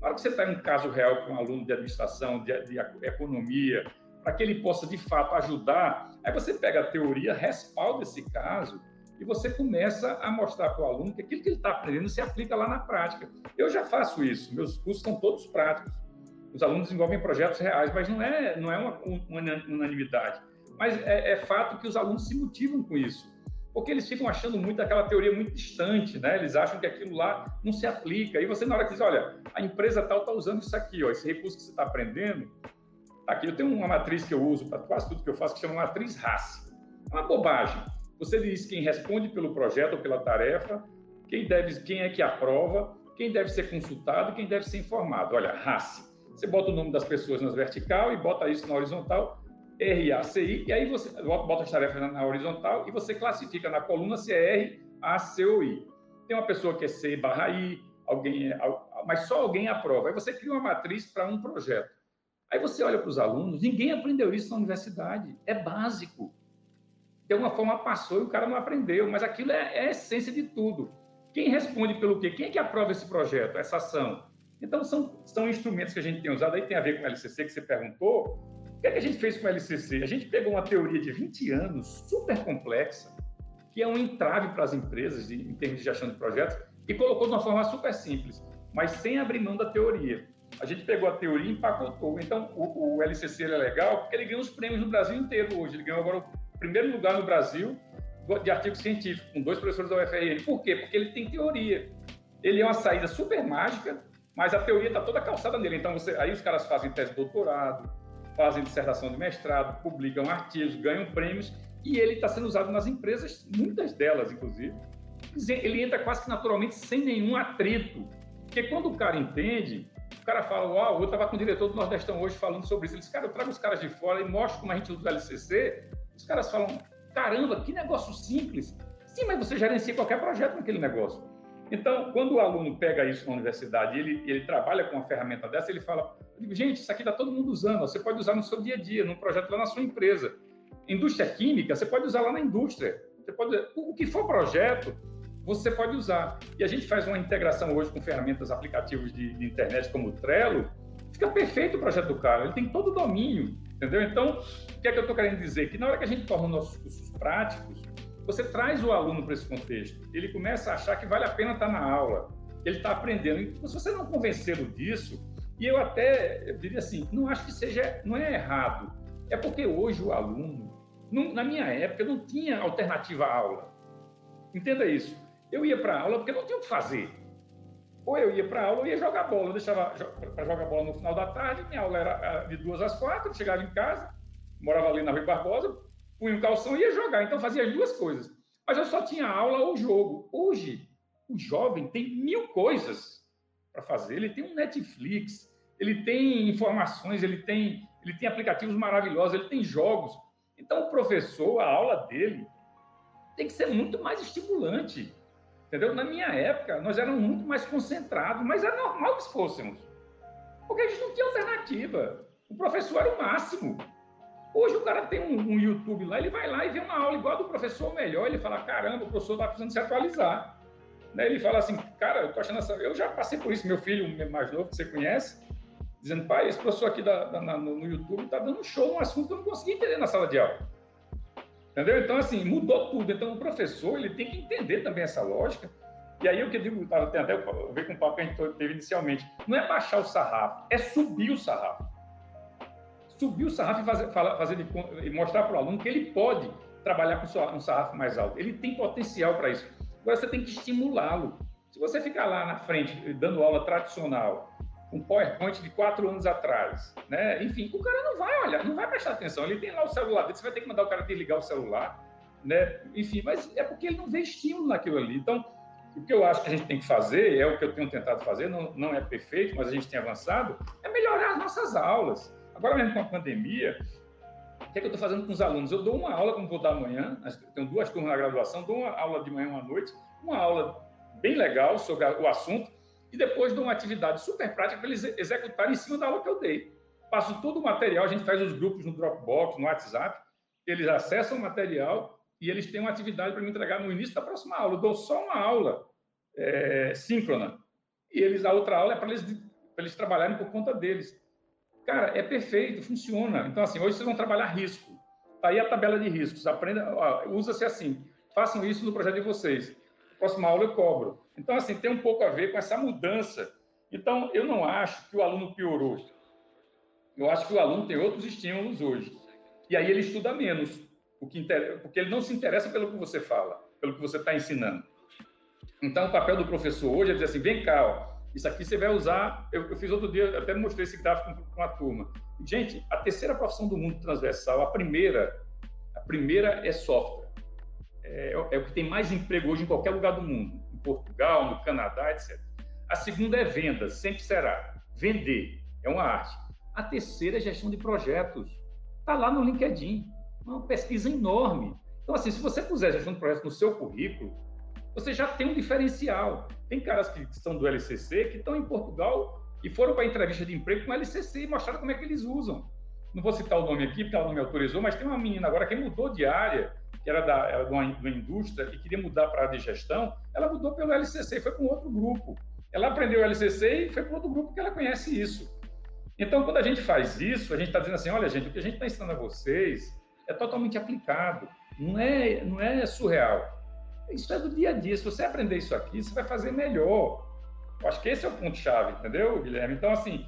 Speaker 2: Na hora que você em um caso real com um aluno de administração, de, de economia, para que ele possa de fato ajudar, aí você pega a teoria, respalda esse caso e você começa a mostrar para o aluno que aquilo que ele está aprendendo se aplica lá na prática. Eu já faço isso, meus cursos são todos práticos. Os alunos desenvolvem projetos reais, mas não é, não é uma, uma unanimidade. Mas é, é fato que os alunos se motivam com isso porque eles ficam achando muito aquela teoria muito distante, né? Eles acham que aquilo lá não se aplica. E você, na hora que diz, olha, a empresa tal está usando isso aqui, ó, esse recurso que você está aprendendo, tá aqui. Eu tenho uma matriz que eu uso para quase tudo que eu faço, que chama matriz RACE. É uma bobagem. Você diz quem responde pelo projeto ou pela tarefa, quem, deve, quem é que aprova, quem deve ser consultado, quem deve ser informado. Olha, RACE. Você bota o nome das pessoas nas vertical e bota isso na horizontal RACI, e aí você bota as tarefas na, horizontal e você classifica na coluna se é R, A, C ou I. Tem uma pessoa que é C barra I, alguém é, mas só alguém aprova. Aí você cria uma matriz para um projeto. Aí você olha para os alunos, ninguém aprendeu isso na universidade, é básico. de alguma forma passou e o cara não aprendeu, mas aquilo é, é a essência de tudo. Quem responde pelo quê? Quem é que aprova esse projeto, essa ação? Então, são, são instrumentos que a gente tem usado, aí tem a ver com o LCC, que você perguntou. O que, é que a gente fez com o LCC? A gente pegou uma teoria de 20 anos, super complexa, que é um entrave para as empresas em termos de gestão de projetos, e colocou de uma forma super simples, mas sem abrir mão da teoria. A gente pegou a teoria e empacotou. Então, o, o LCC é legal porque ele ganhou os prêmios no Brasil inteiro hoje. Ele ganhou agora o primeiro lugar no Brasil de artigo científico, com dois professores da UFRN. Por quê? Porque ele tem teoria. Ele é uma saída super mágica, mas a teoria está toda calçada nele. Então, você, aí os caras fazem tese de doutorado, fazem dissertação de mestrado, publicam artigos, ganham prêmios, e ele está sendo usado nas empresas, muitas delas, inclusive. Ele entra quase que naturalmente sem nenhum atrito. Porque quando o cara entende, o cara fala, uau, eu estava com o diretor do Nordestão hoje falando sobre isso. Ele disse, cara, eu trago os caras de fora e mostro como a gente usa o LCC. Os caras falam, caramba, que negócio simples. Sim, mas você gerencia qualquer projeto naquele negócio. Então, quando o aluno pega isso na universidade e ele, ele trabalha com uma ferramenta dessa, ele fala, gente, isso aqui está todo mundo usando, você pode usar no seu dia a dia, num projeto lá na sua empresa. Indústria química, você pode usar lá na indústria. Você pode, o que for projeto, você pode usar. E a gente faz uma integração hoje com ferramentas, aplicativos de, de internet como o Trello, fica perfeito o projeto do cara, ele tem todo o domínio, entendeu? Então, o que é que eu estou querendo dizer? Que na hora que a gente torna nossos cursos práticos, você traz o aluno para esse contexto, ele começa a achar que vale a pena estar na aula, ele está aprendendo. E se você não convencê-lo disso, e eu até eu diria assim, não acho que seja, não é errado, é porque hoje o aluno, não, na minha época, não tinha alternativa à aula. Entenda isso. Eu ia para a aula porque não tinha o que fazer. Ou eu ia para a aula ou ia jogar bola. Eu deixava para jogar bola no final da tarde, minha aula era de duas às quatro, eu chegava em casa, morava ali na Rui Barbosa, punha um calção e ia jogar. Então fazia as duas coisas. Mas eu só tinha aula ou jogo. Hoje, o jovem tem mil coisas para fazer. Ele tem um Netflix, ele tem informações, ele tem, ele tem aplicativos maravilhosos, ele tem jogos. Então, o professor, a aula dele, tem que ser muito mais estimulante. Entendeu? Na minha época, nós éramos muito mais concentrados, mas é normal que fôssemos. Porque a gente não tinha alternativa. O professor era o máximo. Hoje o cara tem um, um, YouTube lá, ele vai lá e vê uma aula igual a do professor melhor, ele fala, caramba, o professor está precisando se atualizar. Né? Ele fala assim, cara, eu tô achando essa... Eu já passei por isso, meu filho mais novo, que você conhece, dizendo, pai, esse professor aqui da, da, no, no YouTube está dando show, um assunto que eu não consegui entender na sala de aula. Entendeu? Então, assim, mudou tudo. Então, o professor, ele tem que entender também essa lógica. E aí, o que eu digo, tem até a ver com o papo que a gente teve inicialmente, não é baixar o sarrafo, é subir o sarrafo subir o sarrafo e fazer, fazer e mostrar para o aluno que ele pode trabalhar com um sarrafo mais alto. Ele tem potencial para isso. Agora você tem que estimulá-lo. Se você ficar lá na frente dando aula tradicional, um PowerPoint de quatro anos atrás, né? Enfim, o cara não vai olhar, não vai prestar atenção. Ele tem lá o celular dele, você vai ter que mandar o cara desligar o celular, né? Enfim, mas é porque ele não vê estímulo naquilo ali. Então, o que eu acho que a gente tem que fazer, é o que eu tenho tentado fazer, não, não é perfeito, mas a gente tem avançado, é melhorar as nossas aulas. Agora mesmo com a pandemia, o que, é que eu estou fazendo com os alunos? Eu dou uma aula, como vou dar amanhã, tenho duas turmas na graduação, dou uma aula de manhã e uma noite, uma aula bem legal sobre o assunto, e depois dou uma atividade super prática para eles executarem em cima da aula que eu dei. Passo todo o material, a gente faz os grupos no Dropbox, no WhatsApp, eles acessam o material e eles têm uma atividade para me entregar no início da próxima aula. Eu dou só uma aula é, síncrona, e eles a outra aula é para eles, eles trabalharem por conta deles. Cara, é perfeito, funciona. Então, assim, hoje vocês vão trabalhar risco. Tá aí a tabela de riscos. Aprenda, usa-se assim. Façam isso no projeto de vocês. Próxima aula eu cobro. Então, assim, tem um pouco a ver com essa mudança. Então, eu não acho que o aluno piorou. Eu acho que o aluno tem outros estímulos hoje. E aí ele estuda menos, porque ele não se interessa pelo que você fala, pelo que você está ensinando. Então, o papel do professor hoje é dizer assim: vem cá, ó, isso aqui você vai usar. Eu, eu fiz outro dia, até mostrei esse gráfico com a turma. Gente, a terceira profissão do mundo transversal, a primeira, a primeira é software. É, é, o que tem mais emprego hoje em qualquer lugar do mundo, em Portugal, no Canadá, etc. A segunda é vendas, sempre será. Vender é uma arte. A terceira é gestão de projetos. Está lá no LinkedIn. Uma pesquisa enorme. Então, assim, se você puser gestão de projetos no seu currículo, você já tem um diferencial. Tem caras que são do LCC que estão em Portugal e foram para entrevista de emprego com o LCC e mostraram como é que eles usam. não vou citar o nome aqui, porque ela não me autorizou, mas tem uma menina agora que mudou de área, que era da, era de, uma, de uma indústria e queria mudar para a de gestão, ela mudou pelo LCC, foi com outro grupo. Ela aprendeu o LCC e foi para outro grupo que ela conhece isso. Então, quando a gente faz isso, a gente está dizendo assim, olha, gente, o que a gente está ensinando a vocês é totalmente aplicado, não é, não é surreal. Isso é do dia a dia. Se você aprender isso aqui, você vai fazer melhor. Eu acho que esse é o ponto-chave, entendeu, Guilherme? Então, assim,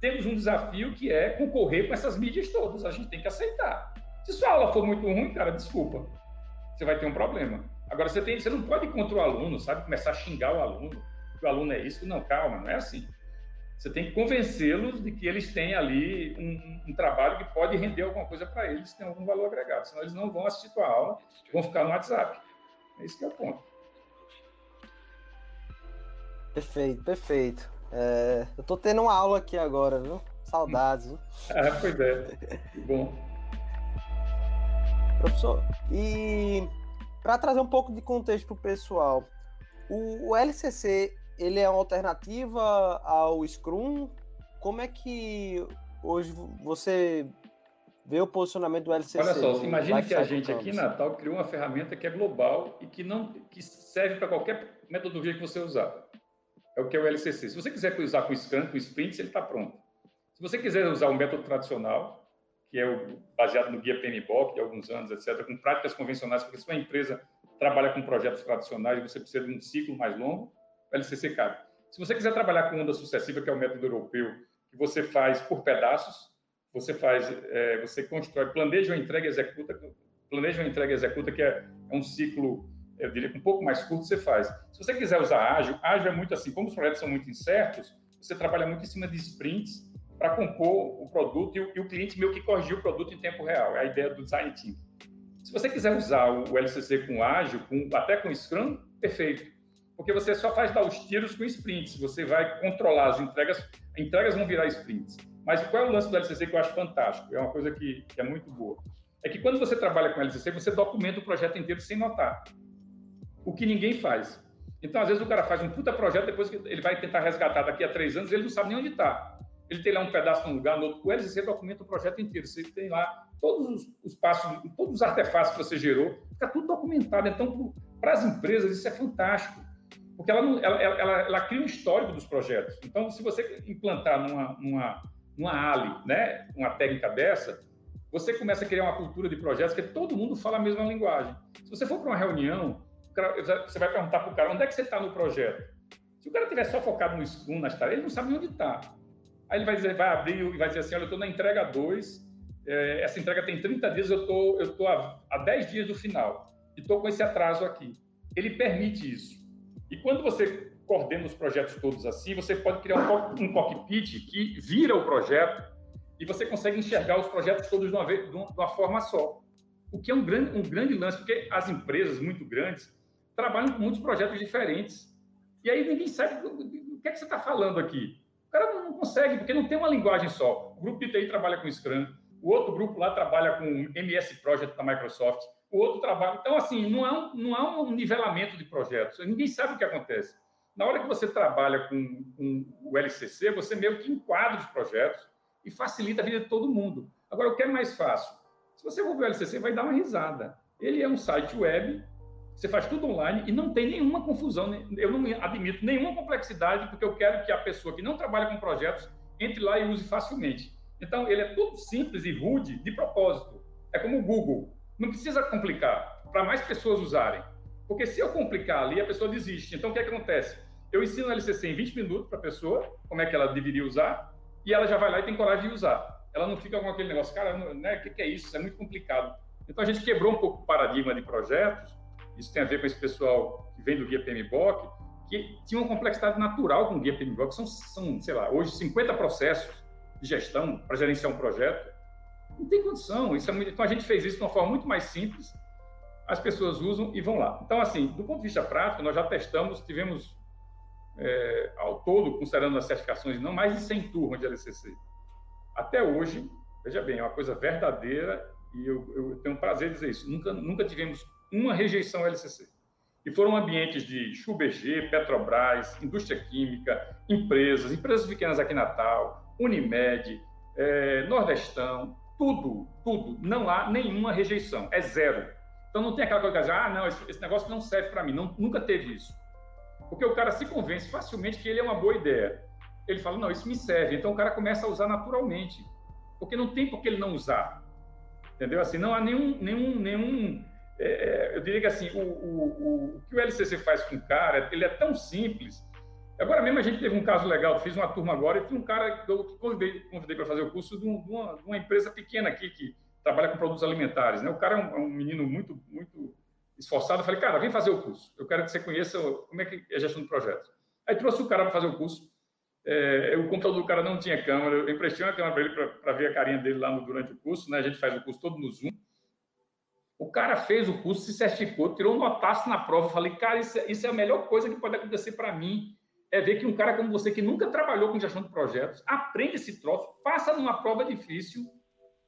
Speaker 2: temos um desafio que é concorrer com essas mídias todas. A gente tem que aceitar. Se sua aula for muito ruim, cara, desculpa. Você vai ter um problema. Agora, você, tem, você não pode ir contra o aluno, sabe? Começar a xingar o aluno, que o aluno é isso. Não, calma, não é assim. Você tem que convencê-los de que eles têm ali um, um, trabalho que pode render alguma coisa para eles, tem algum valor agregado. Senão eles não vão assistir tua aula, vão ficar no WhatsApp. É isso que é o ponto.
Speaker 1: Perfeito, perfeito. É, eu tô tendo uma aula aqui agora, viu? Saudades. Viu? *laughs*
Speaker 2: ah, pois é. Que bom.
Speaker 1: Professor, e para trazer um pouco de contexto para o pessoal, o LCC ele é uma alternativa ao Scrum? Como é que hoje você vê o posicionamento do LCC?
Speaker 2: Olha só, imagine que a gente aqui na Natal criou uma ferramenta que é global e que não que serve para qualquer metodologia que você usar. É o que é o LCC. Se você quiser usar com Scrum, com Sprints, ele está pronto. Se você quiser usar o método tradicional, que é o, baseado no guia PMBOK de alguns anos, etc., com práticas convencionais, porque se uma empresa trabalha com projetos tradicionais, você precisa de um ciclo mais longo, o LCC cabe. Se você quiser trabalhar com onda sucessiva, que é o método europeu, que você faz por pedaços, você faz, é, você constrói, planeja uma entrega executa, planeja uma entrega executa, que é, é um ciclo, eu diria, um pouco mais curto, você faz. Se você quiser usar ágil, ágil é muito assim, como os projetos são muito incertos, você trabalha muito em cima de sprints para compor o produto e o, e o, cliente meio que corrigir o produto em tempo real. É a ideia do design team. Se você quiser usar o LCC com ágil, com, até com Scrum, perfeito porque você só faz dar os tiros com sprints, você vai controlar as entregas, as entregas vão virar sprints. Mas qual é o lance do LCC que eu acho fantástico? É uma coisa que, que é muito boa. É que quando você trabalha com LCC, você documenta o projeto inteiro sem notar. O que ninguém faz. Então, às vezes, o cara faz um puta projeto, depois que ele vai tentar resgatar daqui a três anos, ele não sabe nem onde está. Ele tem lá um pedaço num lugar, no outro. O LCC documenta o projeto inteiro. Você tem lá todos os, os passos, todos os artefatos que você gerou, fica tudo documentado. Então, para as empresas, isso é fantástico porque ela, não, ela, ela, ela, cria um histórico dos projetos. Então, se você implantar numa, numa, numa ALI, né, uma técnica dessa, você começa a criar uma cultura de projetos que todo mundo fala a mesma linguagem. Se você for para uma reunião, você vai perguntar para o cara, onde é que você está no projeto? Se o cara estiver só focado no Scrum, nas tarefas, ele não sabe onde está. Aí ele vai, dizer, vai abrir e vai dizer assim, olha, eu estou na entrega 2, é, essa entrega tem 30 dias, eu tô, estou tô a, a 10 dias do final, e estou com esse atraso aqui. Ele permite isso. E quando você coordena os projetos todos assim, você pode criar um, cockpit que vira o projeto e você consegue enxergar os projetos todos de uma, vez, de uma forma só. O que é um grande, um grande lance, porque as empresas muito grandes trabalham com muitos projetos diferentes. E aí ninguém sabe o que é que você está falando aqui. O cara não consegue, porque não tem uma linguagem só. O grupo de TI trabalha com Scrum, o outro grupo lá trabalha com MS Project da Microsoft o outro trabalho. Então, assim, não há, um, não há um nivelamento de projetos. Ninguém sabe o que acontece. Na hora que você trabalha com, com o LCC, você meio que enquadra os projetos e facilita a vida de todo mundo. Agora, o que é mais fácil? Se você for ver o LCC, vai dar uma risada. Ele é um site web, você faz tudo online e não tem nenhuma confusão. Eu não admito nenhuma complexidade, porque eu quero que a pessoa que não trabalha com projetos entre lá e use facilmente. Então, ele é tudo simples e rude de propósito. É como o Google. Não precisa complicar para mais pessoas usarem. Porque se eu complicar ali, a pessoa desiste. Então, o que, é que acontece? Eu ensino a LCC em 20 minutos para a pessoa, como é que ela deveria usar, e ela já vai lá e tem coragem de usar. Ela não fica com aquele negócio, cara, né, o que, que é isso? Isso é muito complicado. Então, a gente quebrou um pouco o paradigma de projetos, isso tem a ver com esse pessoal que vem do Guia PMBOK, que tinha uma complexidade natural com o Guia PMBOK, são, são, sei lá, hoje 50 processos de gestão para gerenciar um projeto, não tem condição. Isso é muito... Então a gente fez isso de uma forma muito mais simples. As pessoas usam e vão lá. Então, assim, do ponto de vista prático, nós já testamos, tivemos é, ao todo, considerando as certificações, não mais de 100 turmas de LCC. Até hoje, veja bem, é uma coisa verdadeira e eu, eu tenho prazer em dizer isso. Nunca, nunca tivemos uma rejeição LCC. E foram ambientes de ChubG, Petrobras, indústria química, empresas, empresas pequenas aqui em Natal, Unimed, é, nordestão, tudo, tudo. Não há nenhuma rejeição, é zero. Então não tem aquela coisa de ah, não, esse, esse negócio não serve para mim. Não, nunca teve isso. Porque o cara se convence facilmente que ele é uma boa ideia. Ele fala, não, isso me serve. Então o cara começa a usar naturalmente. Porque não tem por que ele não usar. Entendeu? Assim, não há nenhum. nenhum, nenhum é, é eu diria que assim, o, o, o, que o LCC faz com o cara, ele é tão simples. Agora mesmo a gente teve um caso legal, fiz uma turma agora e tinha um cara que eu convidei, convidei para fazer o curso de, uma, de uma empresa pequena aqui que trabalha com produtos alimentares. Né? O cara é um, é um, menino muito, muito esforçado. Eu falei, cara, vem fazer o curso. Eu quero que você conheça como é que é a gestão de projetos. Aí trouxe o cara para fazer o curso. É, o computador do cara não tinha câmera. Eu emprestei uma câmera para ele para ver a carinha dele lá no, durante o curso. Né? A gente faz o curso todo no Zoom. O cara fez o curso, se certificou, tirou um notaço na prova. Falei, cara, isso, é, isso é a melhor coisa que pode acontecer para mim. É ver que um cara como você, que nunca trabalhou com gestão de projetos, aprende esse troço, passa numa prova difícil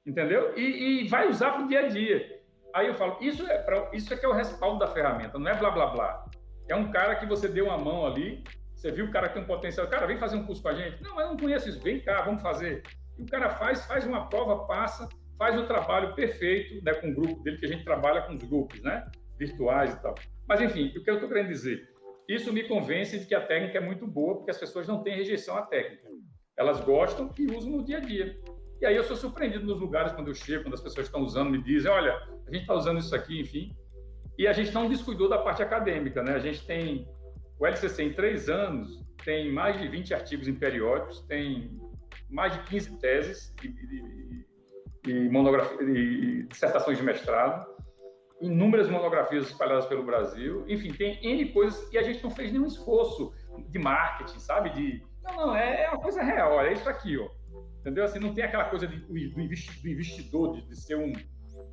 Speaker 2: entendeu? E, e vai usar para o dia a dia. Aí eu falo, isso é, pra, isso é que é o respaldo da ferramenta, não é blá blá blá. É um cara que você deu uma mão ali, você viu o cara que tem um potencial, cara, vem fazer um curso com a gente. Não, eu não conheço isso, vem cá, vamos fazer. E o cara faz, faz uma prova, passa, faz o trabalho perfeito né, com o grupo dele, que a gente trabalha com os grupos, né? Virtuais e tal. Mas, enfim, o que eu estou querendo dizer? Isso me convence de que a técnica é muito boa, porque as pessoas não têm rejeição à técnica. Elas gostam e usam no dia a dia. E aí eu sou surpreendido nos lugares quando eu chego, quando as pessoas estão usando, me dizem, olha, a gente está usando isso aqui, enfim. E a gente não descuidou da parte acadêmica, né? A gente tem, o LCC em três anos, tem mais de 20 artigos em periódicos, tem mais de 15 teses e, e, e, e dissertações de mestrado, inúmeras monografias espalhadas pelo Brasil, enfim, tem N coisas e a gente não fez nenhum esforço de marketing, sabe? De, não, não, é, é uma coisa real, é isso aqui, ó. Entendeu? Assim, não tem aquela coisa de, do, investidor, de, de, ser um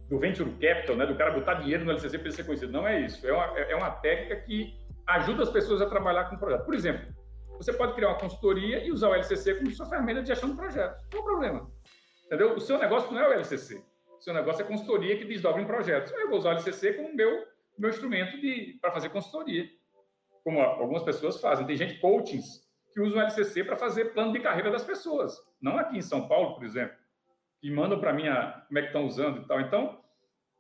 Speaker 2: do venture capital, né? Do cara botar dinheiro no LCC para ele ser conhecido. Não é isso. É uma, é uma técnica que ajuda as pessoas a trabalhar com o projeto. Por exemplo, você pode criar uma consultoria e usar o LCC como sua ferramenta de gestão de projetos. Não é problema. Entendeu? O seu negócio não é o LCC. O seu negócio é consultoria que desdobra em projetos. Eu vou usar o LCC como meu, meu instrumento para fazer consultoria. Como algumas pessoas fazem. Tem gente, coachings, que usam o LCC para fazer plano de carreira das pessoas. Não aqui em São Paulo, por exemplo, que mandam para mim a, como é que estão usando e tal. Então,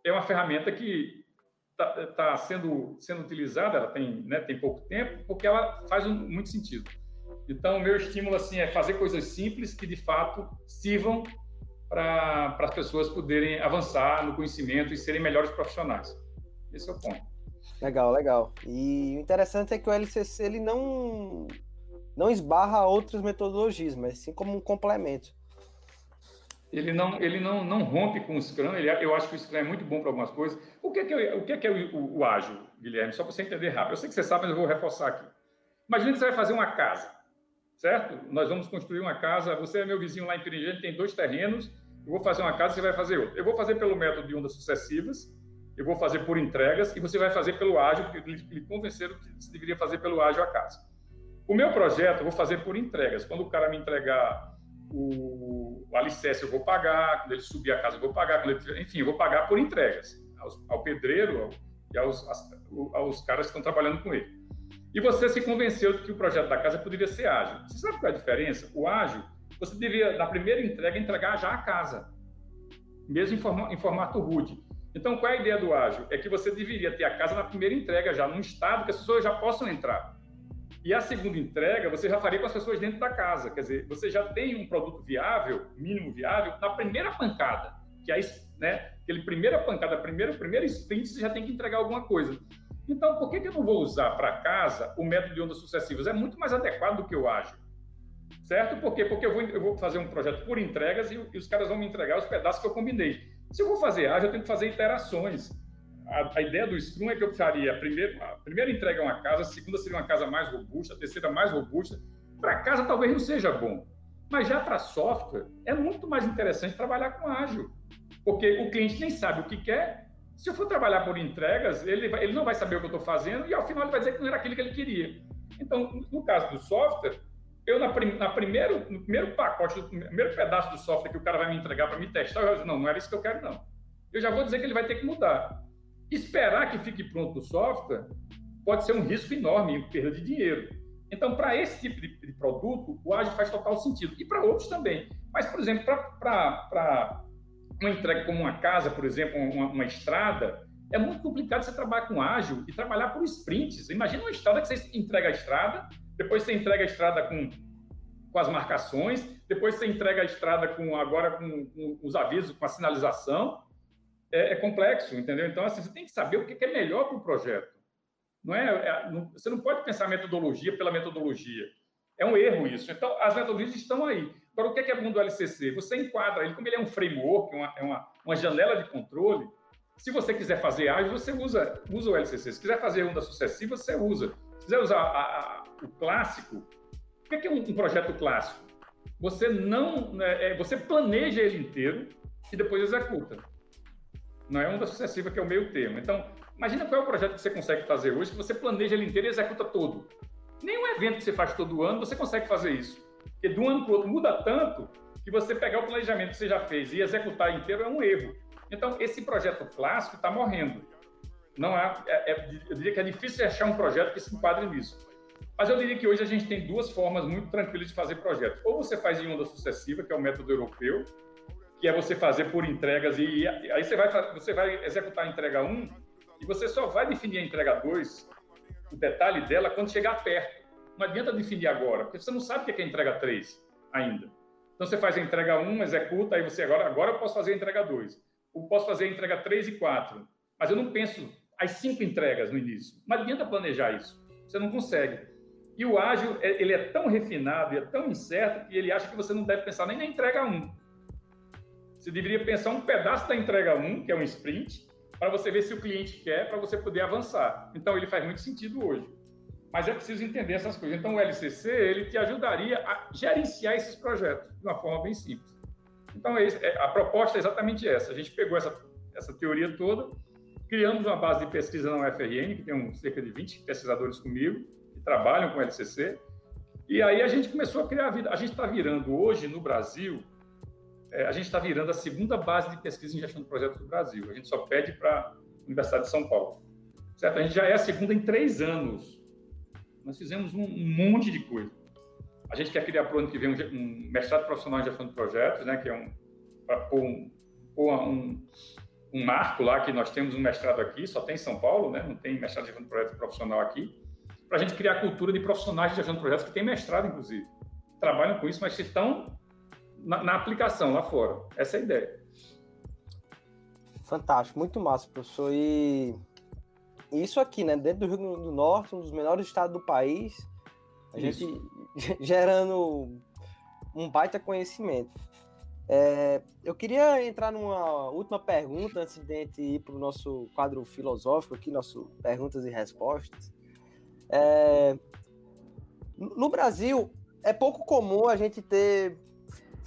Speaker 2: é uma ferramenta que está tá sendo, sendo utilizada, ela tem, né, tem pouco tempo, porque ela faz um, muito sentido. Então, o meu estímulo assim, é fazer coisas simples que, de fato, sirvam para as pessoas poderem avançar no conhecimento e serem melhores profissionais. Esse é o ponto.
Speaker 1: Legal, legal. E o interessante é que o LCC ele não não esbarra outras metodologias, mas sim como um complemento.
Speaker 2: Ele não, ele não, não rompe com o Scrum, ele, eu acho que o Scrum é muito bom para algumas coisas. O que é, que o, que é, que é o, o, o ágil, Guilherme? Só para você entender rápido. Eu sei que você sabe, mas eu vou reforçar aqui. Imagina que você vai fazer uma casa, certo? Nós vamos construir uma casa, você é meu vizinho lá em Piringente, tem dois terrenos, eu vou fazer uma casa, você vai fazer outra. Eu vou fazer pelo método de ondas sucessivas, eu vou fazer por entregas, e você vai fazer pelo ágil, porque lhe convenceram que você deveria fazer pelo ágil a casa. O meu projeto eu vou fazer por entregas. Quando o cara me entregar o, o alicerce, eu vou pagar. Quando ele subir a casa, eu vou pagar. Ele, enfim, eu vou pagar por entregas aos, ao pedreiro ao, e aos, aos caras que estão trabalhando com ele. E você se convenceu de que o projeto da casa poderia ser ágil. Você sabe qual é a diferença? O ágil, você deveria, na primeira entrega, entregar já a casa, mesmo em, forma, em formato rude. Então, qual é a ideia do ágil? É que você deveria ter a casa na primeira entrega, já num estado que as pessoas já possam entrar. E a segunda entrega você já faria com as pessoas dentro da casa. Quer dizer, você já tem um produto viável, mínimo viável, na primeira pancada. Que aí, né, aquele primeira pancada, primeiro, primeiro sprint, você já tem que entregar alguma coisa. Então, por que, que eu não vou usar para casa o método de ondas sucessivas? É muito mais adequado do que o ágil. Certo? Por quê? Porque eu vou, eu vou fazer um projeto por entregas e, e os caras vão me entregar os pedaços que eu combinei. Se eu vou fazer ágil, eu tenho que fazer iterações a, a, ideia do Scrum é que eu faria a primeira, a primeira entrega é uma casa, a segunda seria uma casa mais robusta, a terceira mais robusta. Para casa talvez não seja bom, mas já para software é muito mais interessante trabalhar com ágil, porque o cliente nem sabe o que quer. Se eu for trabalhar por entregas, ele, vai, ele não vai saber o que eu estou fazendo e ao final ele vai dizer que não era aquilo que ele queria. Então, no caso do software, eu na, prim, na primeiro, no primeiro pacote, no primeiro pedaço do software que o cara vai me entregar para me testar, eu vou dizer, não, não era isso que eu quero, não. Eu já vou dizer que ele vai ter que mudar. Esperar que fique pronto o software pode ser um risco enorme em perda de dinheiro. Então, para esse tipo de, de, produto, o ágil faz total sentido. E para outros também. Mas, por exemplo, para uma entrega como uma casa, por exemplo, uma, uma, estrada, é muito complicado você trabalhar com ágil e trabalhar por sprints. Imagina uma estrada que você entrega a estrada, depois você entrega a estrada com, com as marcações, depois você entrega a estrada com agora com, com os avisos, com a sinalização. É, é, complexo, entendeu? Então, assim, você tem que saber o que é melhor para o projeto. Não é, é não, você não pode pensar metodologia pela metodologia. É um erro isso. Então, as metodologias estão aí. Agora, o que é, é bom do LCC? Você enquadra ele, como ele é um framework, uma, é uma, uma janela de controle. Se você quiser fazer ágil, você usa, usa o LCC. Se quiser fazer onda sucessiva, você usa. Se quiser usar a, a, o clássico, o que é, é um, um, projeto clássico? Você não, né, você planeja ele inteiro e depois executa. Não é onda sucessiva que é o meio termo. Então, Imagina qual é o projeto que você consegue fazer hoje, que você planeja ele inteiro e executa todo. Nenhum evento que você faz todo ano você consegue fazer isso. Porque de um ano para o outro muda tanto que você pegar o planejamento que você já fez e executar inteiro é um erro. Então, esse projeto clássico está morrendo. Não há, é, é, eu diria que é difícil achar um projeto que se enquadre nisso. Mas eu diria que hoje a gente tem duas formas muito tranquilas de fazer projetos. Ou você faz em onda sucessiva, que é o método europeu, que é você fazer por entregas e aí você vai, você vai executar a entrega 1 e você só vai definir a entrega 2, o detalhe dela, quando chegar perto. Não adianta definir agora, porque você não sabe o que é a entrega 3 ainda. Então você faz a entrega 1, executa, aí você agora, agora eu posso fazer a entrega 2. Ou posso fazer a entrega 3 e 4. Mas eu não penso as cinco entregas no início. Não adianta planejar isso. Você não consegue. E o ágil, é, ele é tão refinado e é tão incerto que ele acha que você não deve pensar nem na entrega 1. Você deveria pensar um pedaço da entrega 1, que é um sprint, para você ver se o cliente quer, para você poder avançar. Então, ele faz muito sentido hoje. Mas é preciso entender essas coisas. Então, o LCC, ele te ajudaria a gerenciar esses projetos de uma forma bem simples. Então, é é, a proposta é exatamente essa. A gente pegou essa, essa teoria toda, criamos uma base de pesquisa na UFRN, que tem um, cerca de 20 pesquisadores comigo, que trabalham com LCC, e aí a gente começou a criar a vida. A gente está virando hoje, no Brasil, é, a gente está virando a segunda base de pesquisa em gestão de projetos do Brasil. A gente só pede para a Universidade de São Paulo. Certo? A gente já é a segunda em três anos. Nós fizemos um, um monte de coisa. A gente quer criar para o ano que vem um, um, mestrado profissional em gestão de projetos, né, que é um para pôr, um, um, um, marco lá que nós temos um mestrado aqui, só tem em São Paulo, né, não tem mestrado de gestão de projetos profissional aqui, para a gente criar a cultura de profissionais de gestão de projetos que tem mestrado, inclusive. Trabalham com isso, mas que estão na, na aplicação lá fora. Essa é a ideia.
Speaker 1: Fantástico, muito massa, professor. E isso aqui, né, dentro do Rio Grande do Norte, um dos menores estados do país, a isso. gente *laughs* gerando um baita conhecimento. É, eu queria entrar numa última pergunta antes de gente ir para o nosso quadro filosófico aqui, nosso perguntas e respostas. É, no Brasil, é pouco comum a gente ter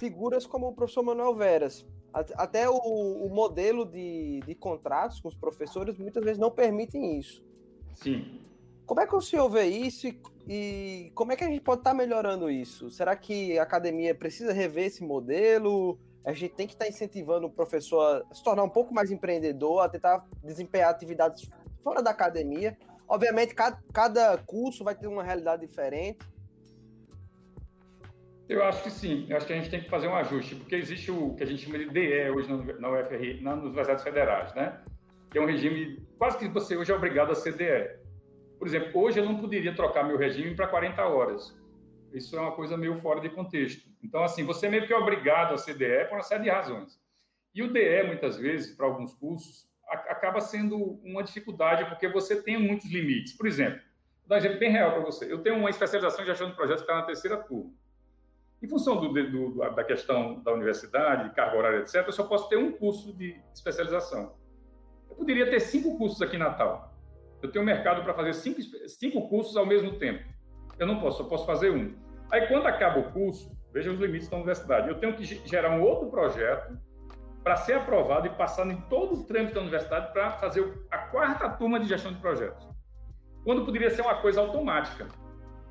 Speaker 1: figuras como o professor Manuel Veras. Até o, o modelo de, de contratos com os professores muitas vezes não permitem isso.
Speaker 2: Sim.
Speaker 1: Como é que o senhor vê isso e, e como é que a gente pode estar tá melhorando isso? Será que a academia precisa rever esse modelo? A gente tem que estar tá incentivando o professor a se tornar um pouco mais empreendedor, a tentar desempenhar atividades fora da academia. Obviamente, cada, cada curso vai ter uma realidade diferente,
Speaker 2: eu acho que sim. Eu acho que a gente tem que fazer um ajuste, porque existe o que a gente chama de DE hoje na UFRI, nas universidades federais, né? Que é um regime, quase que você hoje é obrigado a ser DE. Por exemplo, hoje eu não poderia trocar meu regime para 40 horas. Isso é uma coisa meio fora de contexto. Então, assim, você meio que é obrigado a ser DE por uma série de razões. E o DE, muitas vezes, para alguns cursos, acaba sendo uma dificuldade, porque você tem muitos limites. Por exemplo, vou dar um exemplo bem real para você. Eu tenho uma especialização em gestão de projetos que está na terceira turma. Em função do, do, da questão da universidade, carga horária, etc., eu só posso ter um curso de especialização. Eu poderia ter cinco cursos aqui em Natal. Eu tenho mercado para fazer cinco, cinco cursos ao mesmo tempo. Eu não posso, só posso fazer um. Aí, quando acaba o curso, veja os limites da universidade. Eu tenho que gerar um outro projeto para ser aprovado e passar em todo o trâmite da universidade para fazer a quarta turma de gestão de projetos. Quando poderia ser uma coisa automática.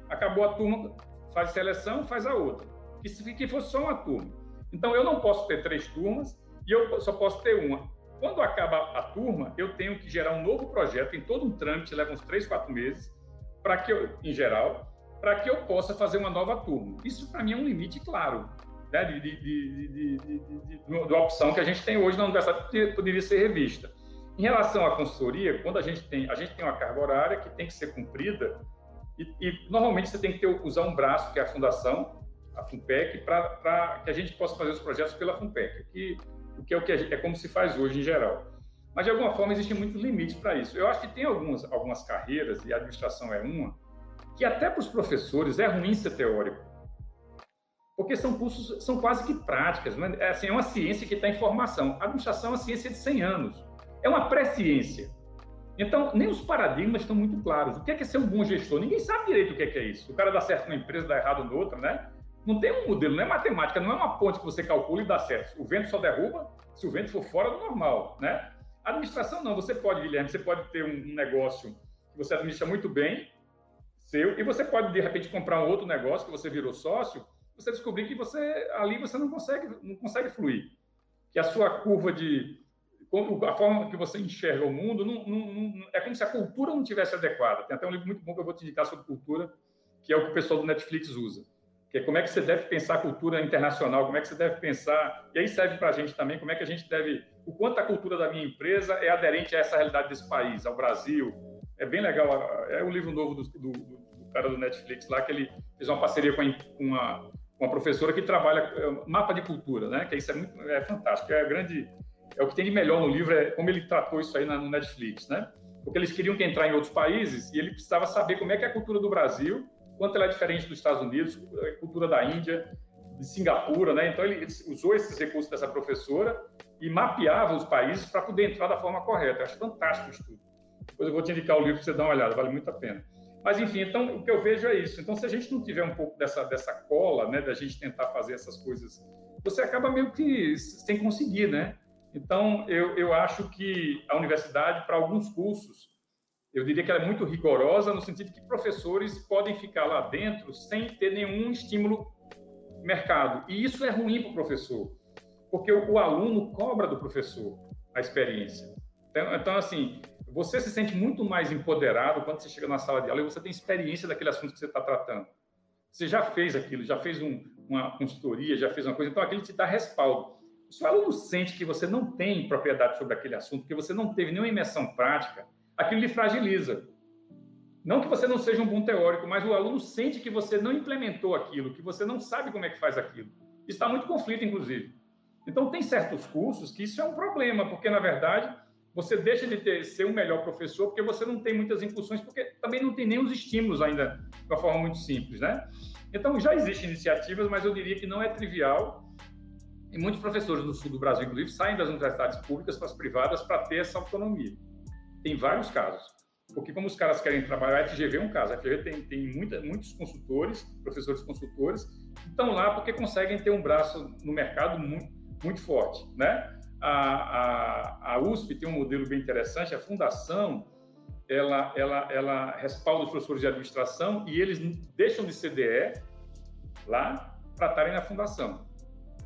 Speaker 2: Acabou a turma, faz seleção, faz a outra que, se, que fosse só uma turma. Então, eu não posso ter três turmas e eu só posso ter uma. Quando acaba a turma, eu tenho que gerar um novo projeto, em todo um trâmite, leva uns três, quatro meses, para que eu, em geral, para que eu possa fazer uma nova turma. Isso, para mim, é um limite claro né, de, de, de, de, opção que a gente tem hoje na universidade poderia ser revista. Em relação à consultoria, quando a gente tem, a gente tem uma carga horária que tem que ser cumprida e, e normalmente você tem que ter, usar um braço, que é a fundação, a FUNPEC, para que a gente possa fazer os projetos pela FUNPEC, que, o que é o que é como se faz hoje em geral. Mas, de alguma forma, existem muitos limites para isso. Eu acho que tem algumas, algumas carreiras, e a administração é uma, que até para os professores é ruim ser teórico. Porque são cursos, são quase que práticas. Né? É, assim, é uma ciência que está em formação. A administração é uma ciência de 100 anos. É uma pré-ciência. Então, nem os paradigmas estão muito claros. O que é, que é ser um bom gestor? Ninguém sabe direito o que é, que é isso. O cara dá certo numa empresa, dá errado noutra, né? Não tem um modelo, não é matemática, não é uma ponte que você calcula e dá certo. O vento só derruba se o vento for fora do normal, né? Administração não, você pode, Guilherme, você pode ter um negócio que você administra muito bem, seu, e você pode, de repente, comprar um outro negócio que você virou sócio, você descobrir que você ali você não consegue, não consegue fluir. Que a sua curva de. A forma que você enxerga o mundo não, não, não, é como se a cultura não tivesse adequada. Tem até um livro muito bom que eu vou te indicar sobre cultura, que é o que o pessoal do Netflix usa que é como é que você deve pensar a cultura internacional, como é que você deve pensar, e aí serve para a gente também, como é que a gente deve, o quanto a cultura da minha empresa é aderente a essa realidade desse país, ao Brasil. É bem legal, é um livro novo do, do, do cara do Netflix lá, que ele fez uma parceria com uma, uma professora que trabalha é, mapa de cultura, né? Que isso é, muito, é fantástico, é grande, é o que tem de melhor no livro, é como ele tratou isso aí no Netflix, né? Porque eles queriam que entrar em outros países e ele precisava saber como é que é a cultura do Brasil quanto ela é diferente dos Estados Unidos, cultura da Índia, de Singapura, né? Então ele usou esses recursos dessa professora e mapeava os países para poder entrar da forma correta. Eu acho fantástico o estudo. Depois eu vou te indicar o livro para você dar uma olhada, vale muito a pena. Mas enfim, então o que eu vejo é isso. Então se a gente não tiver um pouco dessa dessa cola, né, da gente tentar fazer essas coisas, você acaba meio que sem conseguir, né? Então eu, eu acho que a universidade para alguns cursos eu diria que ela é muito rigorosa no sentido que professores podem ficar lá dentro sem ter nenhum estímulo mercado. E isso é ruim para o professor, porque o, aluno cobra do professor a experiência. Então, então, assim, você se sente muito mais empoderado quando você chega na sala de aula e você tem experiência daquele assunto que você está tratando. Você já fez aquilo, já fez um, uma consultoria, já fez uma coisa, então aquilo te dá respaldo. Se o aluno sente que você não tem propriedade sobre aquele assunto, que você não teve nenhuma imersão prática, aquilo lhe fragiliza. Não que você não seja um bom teórico, mas o aluno sente que você não implementou aquilo, que você não sabe como é que faz aquilo. Está muito conflito, inclusive. Então, tem certos cursos que isso é um problema, porque, na verdade, você deixa de ter, ser o um melhor professor porque você não tem muitas incursões, porque também não tem nem os estímulos ainda de uma forma muito simples, né? Então, já existem iniciativas, mas eu diria que não é trivial. E muitos professores do sul do Brasil, inclusive, saem das universidades públicas para as privadas para ter essa autonomia. Tem vários casos. Porque como os caras querem trabalhar, a FGV é um caso. A FGV tem, tem muita, muitos consultores, professores consultores, que estão lá porque conseguem ter um braço no mercado muito, muito forte, né? A, a, a USP tem um modelo bem interessante, a fundação, ela, ela, ela respalda os professores de administração e eles deixam de CDE lá para estarem na fundação.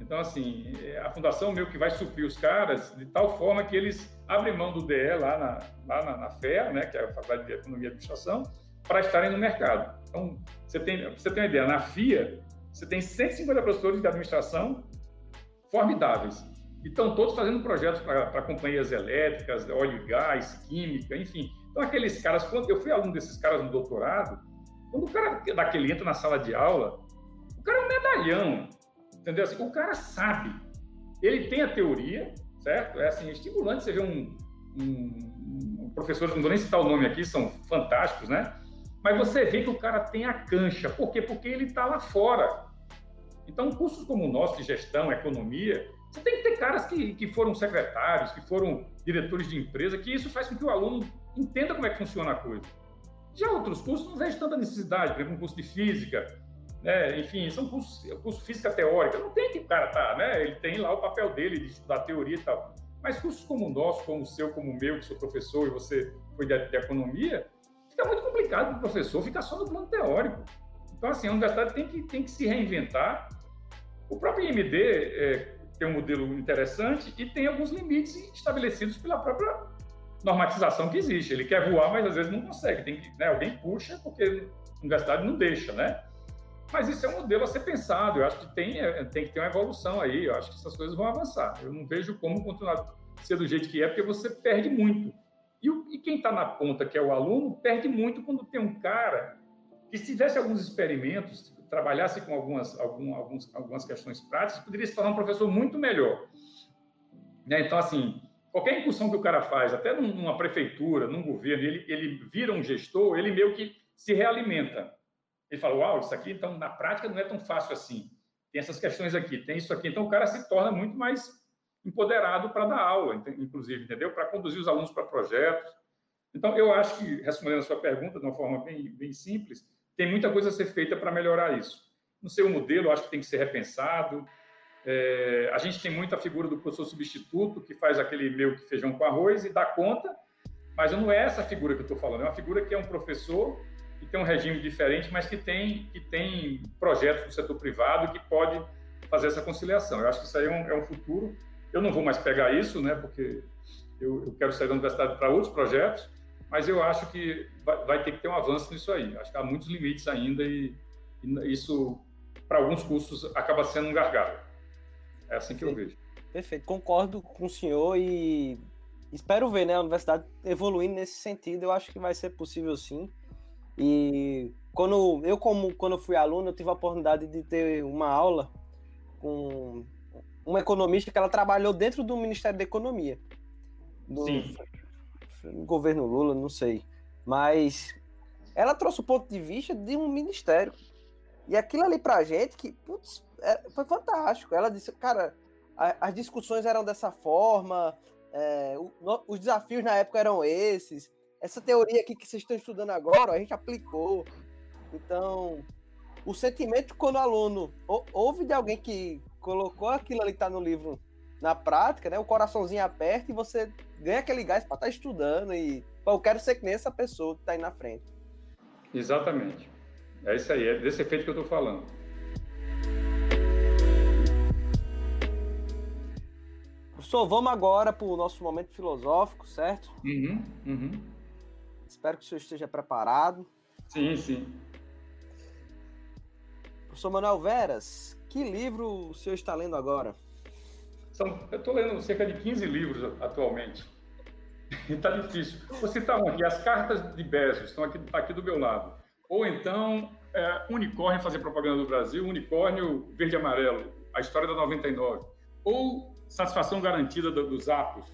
Speaker 2: Então, assim, a fundação meio que vai suprir os caras de tal forma que eles abrem mão do DE lá na, lá na, na FEA, né, que é a Faculdade de Economia e Administração, para estarem no mercado. Então, você tem, você tem uma ideia, na FIA, você tem 150 professores de administração formidáveis. E estão todos fazendo projetos para companhias elétricas, óleo e gás, química, enfim. Então, aqueles caras, quando eu fui aluno desses caras no doutorado, quando o cara daquele entra na sala de aula, o cara é um medalhão, Entendeu? Assim, o cara sabe. Ele tem a teoria, certo? É assim, estimulante você ver um, um, um professor, não vou nem citar o nome aqui, são fantásticos, né? Mas você vê que o cara tem a cancha. Por quê? Porque ele está lá fora. Então, cursos como o nosso, de gestão, economia, você tem que ter caras que, que foram secretários, que foram diretores de empresa, que isso faz com que o aluno entenda como é que funciona a coisa. Já outros cursos não vejo tanta necessidade, por exemplo, um curso de física, né? enfim, são cursos, curso física teórica, não tem que o cara tá, né? Ele tem lá o papel dele de estudar teoria e tal. Mas cursos como o nosso, como o seu, como o meu, que sou professor e você foi de, de economia, fica muito complicado para o professor ficar só no plano teórico. Então, assim, a universidade tem que, tem que se reinventar. O próprio IMD é, tem um modelo interessante e tem alguns limites estabelecidos pela própria normatização que existe. Ele quer voar, mas às vezes não consegue. Tem que, né, alguém puxa porque universidade não deixa, né? Mas isso é um modelo a ser pensado. Eu acho que tem, é, tem que ter uma evolução aí. Eu acho que essas coisas vão avançar. Eu não vejo como continuar ser do jeito que é, porque você perde muito. E, e quem está na ponta, que é o aluno, perde muito quando tem um cara que, se tivesse alguns experimentos, trabalhasse com algumas, algum, alguns, algumas questões práticas, poderia se tornar um professor muito melhor. Né? Então, assim, qualquer incursão que o cara faz, até numa prefeitura, num governo, ele, ele vira um gestor, ele meio que se realimenta. Ele fala, uau, isso aqui, então, na prática, não é tão fácil assim. Tem essas questões aqui, tem isso aqui. Então, o cara se torna muito mais empoderado para dar aula, inclusive, entendeu? Para conduzir os alunos para projetos. Então, eu acho que, respondendo a sua pergunta de uma forma bem, bem simples, tem muita coisa a ser feita para melhorar isso. No seu modelo, acho que tem que ser repensado. É, a gente tem muita figura do professor substituto, que faz aquele meio que feijão com arroz e dá conta, mas não é essa figura que eu estou falando, é uma figura que é um professor que tem um regime diferente, mas que tem, que tem projetos do setor privado que pode fazer essa conciliação. Eu acho que isso aí é um, é um futuro. Eu não vou mais pegar isso, né, porque eu, eu quero sair da universidade para outros projetos, mas eu acho que vai, vai, ter que ter um avanço nisso aí. Acho que há muitos limites ainda e, e isso, para alguns cursos, acaba sendo um gargalo. É assim que eu vejo.
Speaker 1: Perfeito, concordo com o senhor e espero ver né, a universidade evoluindo nesse sentido. Eu acho que vai ser possível sim. E quando eu, como quando eu fui aluno, eu tive a oportunidade de ter uma aula com uma economista que ela trabalhou dentro do Ministério da Economia. Do Sim. governo Lula, não sei. Mas ela trouxe o ponto de vista de um ministério. E aquilo ali pra gente, que, putz, é, foi fantástico. Ela disse, cara, a, as discussões eram dessa forma, é, o, no, os desafios na época eram esses essa teoria aqui que vocês estão estudando agora, a gente aplicou. Então, o sentimento quando o aluno ouve de alguém que colocou aquilo ali que está no livro na prática, né? O coraçãozinho aperta e você ganha aquele gás para estar tá estudando e pô, eu quero ser que nem essa pessoa que está aí na frente.
Speaker 2: Exatamente. É isso aí, é desse efeito que eu estou falando.
Speaker 1: Professor, vamos agora para o nosso momento filosófico, certo?
Speaker 2: Uhum, uhum.
Speaker 1: Espero que o senhor esteja preparado.
Speaker 2: Sim, sim.
Speaker 1: Professor Manuel Veras, que livro o senhor está lendo agora?
Speaker 2: São, eu estou lendo cerca de 15 livros atualmente. Está *laughs* difícil. Vou citar um aqui, As Cartas de Bezos, estão aqui, tá aqui do meu lado. Ou então, é, Unicórnio, fazer propaganda do Brasil, Unicórnio Verde e Amarelo, a história da 99. Ou Satisfação Garantida dos Apos.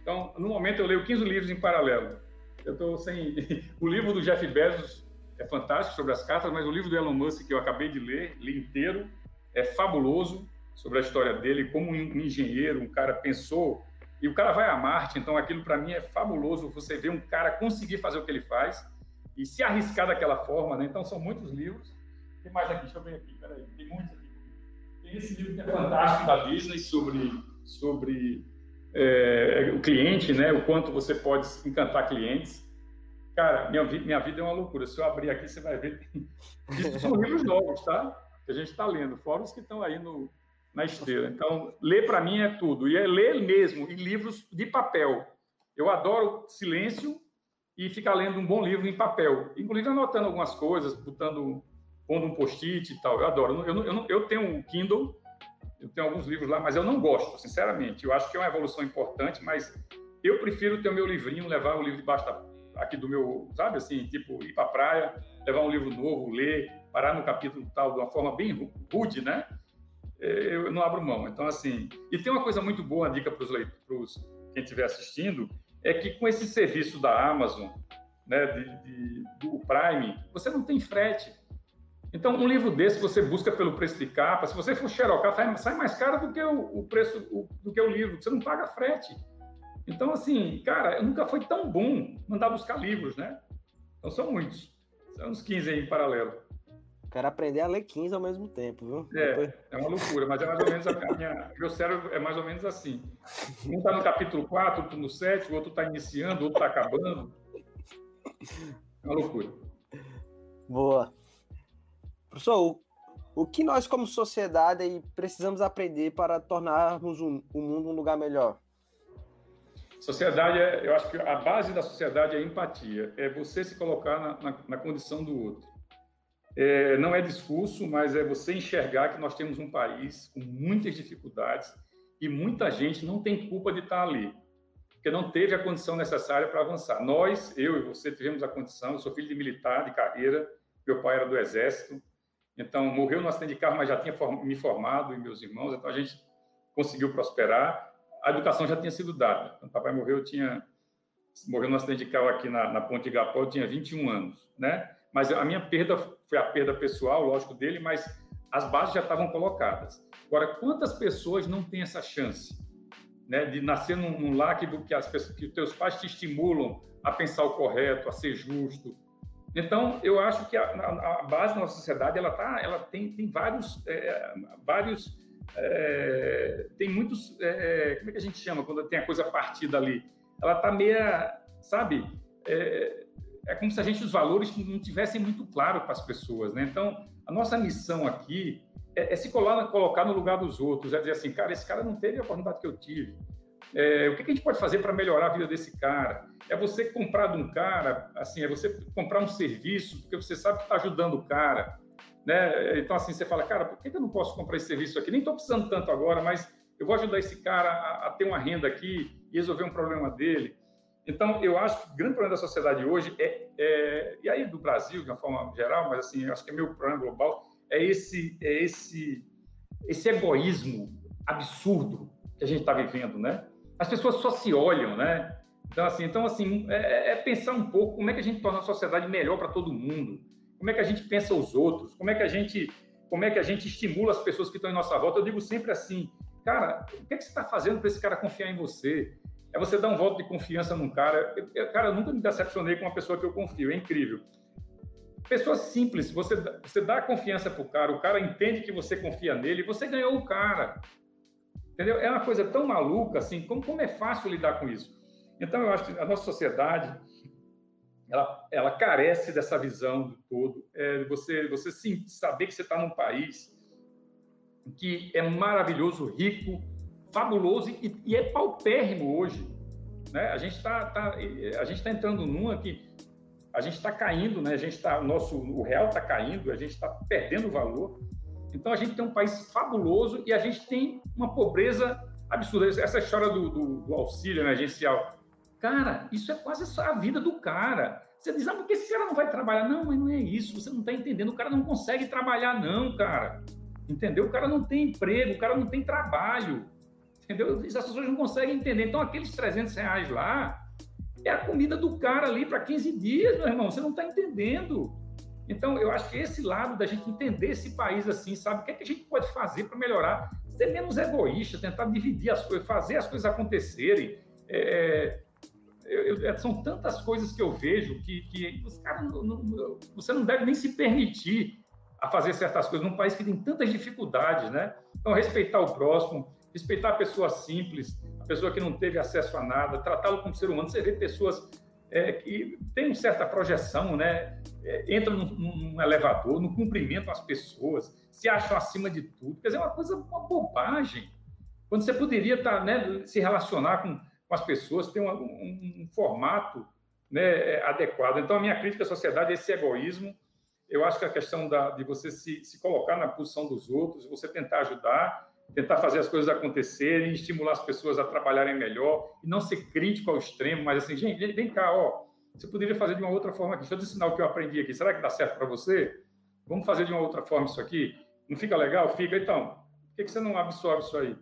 Speaker 2: Então, no momento, eu leio 15 livros em paralelo. Eu estou sem. *laughs* O livro do Jeff Bezos é fantástico sobre as cartas, mas o livro do Elon Musk que eu acabei de ler, li inteiro, é fabuloso sobre a história dele, como um engenheiro, um cara pensou e o cara vai a Marte, então aquilo para mim é fabuloso. Você vê um cara conseguir fazer o que ele faz e se arriscar daquela forma, né? Então são muitos livros. Tem mais aqui, deixa eu ver aqui, peraí, tem muitos aqui. Tem esse livro que é fantástico da Disney sobre sobre é, o cliente, né? O quanto você pode encantar clientes. Cara, minha, minha vida é uma loucura. Se eu abrir aqui, você vai ver. *laughs* Isso são livros novos, tá? Que a gente está lendo, fora os que estão aí no, na esteira. Então, ler para mim é tudo. E é ler mesmo, em livros de papel. Eu adoro silêncio e ficar lendo um bom livro em papel. Inclusive anotando algumas coisas, botando, pondo um post-it e tal. Eu adoro. Eu, eu, eu tenho um Kindle eu tenho alguns livros lá, mas eu não gosto, sinceramente. Eu acho que é uma evolução importante, mas eu prefiro ter o meu livrinho, levar o livro debaixo da, aqui do meu, sabe assim, tipo, ir para a praia, levar um livro novo, ler, parar no capítulo tal, de uma forma bem rude, né? É, eu não abro mão. Então, assim, e tem uma coisa muito boa, uma dica para os quem estiver assistindo, é que com esse serviço da Amazon, né, de, de, do Prime, você não tem frete. Então, um livro desse você busca pelo preço de capa. Se você for xerocar, sai mais caro do que o, o preço o, do que o livro. Você não paga frete. Então, assim, cara, nunca foi tão bom mandar buscar livros, né? Então, são muitos. São uns 15 aí em paralelo.
Speaker 1: Quero aprender a ler 15 ao mesmo tempo, viu?
Speaker 2: É, Depois... é uma loucura, mas é mais ou menos a minha. *laughs* Meu cérebro é mais ou menos assim. Um está no capítulo 4, outro no 7, o outro está iniciando, o outro está acabando. É uma loucura.
Speaker 1: Boa. Professor, o, o que nós, como sociedade, precisamos aprender para tornarmos um, o mundo um lugar melhor?
Speaker 2: Sociedade, é, eu acho que a base da sociedade é empatia, é você se colocar na, na, na condição do outro. é, não é discurso, mas é você enxergar que nós temos um país com muitas dificuldades e muita gente não tem culpa de estar ali, porque não teve a condição necessária para avançar. Nós, eu e você, tivemos a condição. Eu sou filho de militar de carreira, meu pai era do Exército, então morreu no acidente de carro, mas já tinha me formado e meus irmãos, então a gente conseguiu prosperar. A educação já tinha sido dada. Quando papai morreu, eu tinha morreu no acidente de carro aqui na, na Ponte de Igapó, eu tinha 21 anos, né? Mas a minha perda foi a perda pessoal, lógico, dele, mas as bases já estavam colocadas. Agora, quantas pessoas não têm essa chance né, de nascer num, num lar que, que, as que teus pais te estimulam a pensar o correto, a ser justo? Então, eu acho que a, a, base da nossa sociedade ela tá, ela tem, tem vários, é, vários é, tem muitos, é, como é que a gente chama quando tem a coisa partida ali? Ela está meia, sabe? É, é como se a gente os valores não tivessem muito claro para as pessoas, né? Então, a nossa missão aqui é, é se colar, colocar no lugar dos outros, é dizer assim, cara, esse cara não teve a oportunidade que eu tive. É, o que, a gente pode fazer para melhorar a vida desse cara? É você comprar de um cara, assim, é você comprar um serviço porque você sabe que está ajudando o cara, né? Então, assim, você fala, cara, por que, que eu não posso comprar esse serviço aqui? Nem estou precisando tanto agora, mas eu vou ajudar esse cara a, a ter uma renda aqui e resolver um problema dele. Então, eu acho que o grande problema da sociedade hoje é, é, e aí do Brasil de uma forma geral, mas assim, acho que é meu problema global, é esse, é esse, esse egoísmo absurdo que a gente está vivendo, né? As pessoas só se olham, né? Então, assim, então, assim é, é pensar um pouco como é que a gente torna a sociedade melhor para todo mundo, como é que a gente pensa os outros, como é que a gente, como é que a gente estimula as pessoas que estão em nossa volta. Eu digo sempre assim, cara, o que, é que você está fazendo para esse cara confiar em você? é você dar um voto de confiança num cara. Eu, cara, eu nunca me decepcionei com uma pessoa que eu confio, é incrível. Pessoa simples, você, você dá confiança pro cara, o cara entende que você confia nele, você ganhou o cara. Entendeu? É uma coisa tão maluca, assim, como, como é fácil lidar com isso. Então, eu acho que a nossa sociedade, ela, ela carece dessa visão do todo. É, você, você sim, saber que você está num país que é maravilhoso, rico, fabuloso e, e é paupérrimo hoje. Né? A gente está tá, a gente tá entrando numa que a gente está caindo, né? A gente o nosso o real está caindo, a gente está perdendo valor. Então a gente tem um país fabuloso e a gente tem uma pobreza absurda. Essa história do, do, do auxílio emergencial, cara, isso é quase a vida do cara. Você diz, ah, porque esse cara não vai trabalhar? Não, mas não é isso. Você não está entendendo. O cara não consegue trabalhar, não, cara. Entendeu? O cara não tem emprego, o cara não tem trabalho entendeu? As pessoas não conseguem entender. Então, aqueles 300 reais lá é a comida do cara ali para 15 dias, meu irmão. Você não está entendendo. Então, eu acho que esse lado da gente entender esse país assim, sabe? O que, é que a gente pode fazer para melhorar? Ser menos egoísta, tentar dividir as coisas, fazer as coisas acontecerem. É, eu, eu, são tantas coisas que eu vejo que, que cara, não, não, você não deve nem se permitir a fazer certas coisas num país que tem tantas dificuldades, né? Então, respeitar o próximo, respeitar a pessoa simples, a pessoa que não teve acesso a nada, tratá-lo como ser humano. Você vê pessoas é, que têm uma certa projeção, né? É, entram num, num, elevador, no cumprimento às pessoas, se acham acima de tudo. Quer dizer, é uma coisa, uma bobagem. Quando você poderia estar, tá, né, se relacionar com, com as pessoas, ter um, um, um formato né, é, adequado. Então, a minha crítica à sociedade é esse egoísmo. Eu acho que a questão da, de você se, se colocar na posição dos outros, você tentar ajudar, tentar fazer as coisas acontecerem, estimular as pessoas a trabalharem melhor e não ser crítico ao extremo, mas assim, gente, vem cá, ó, você poderia fazer de uma outra forma aqui. Deixa eu te ensinar o que eu aprendi aqui. Será que dá certo para você? Vamos fazer de uma outra forma isso aqui? Não fica legal? Fica. Então, por que, que você não absorve isso aí?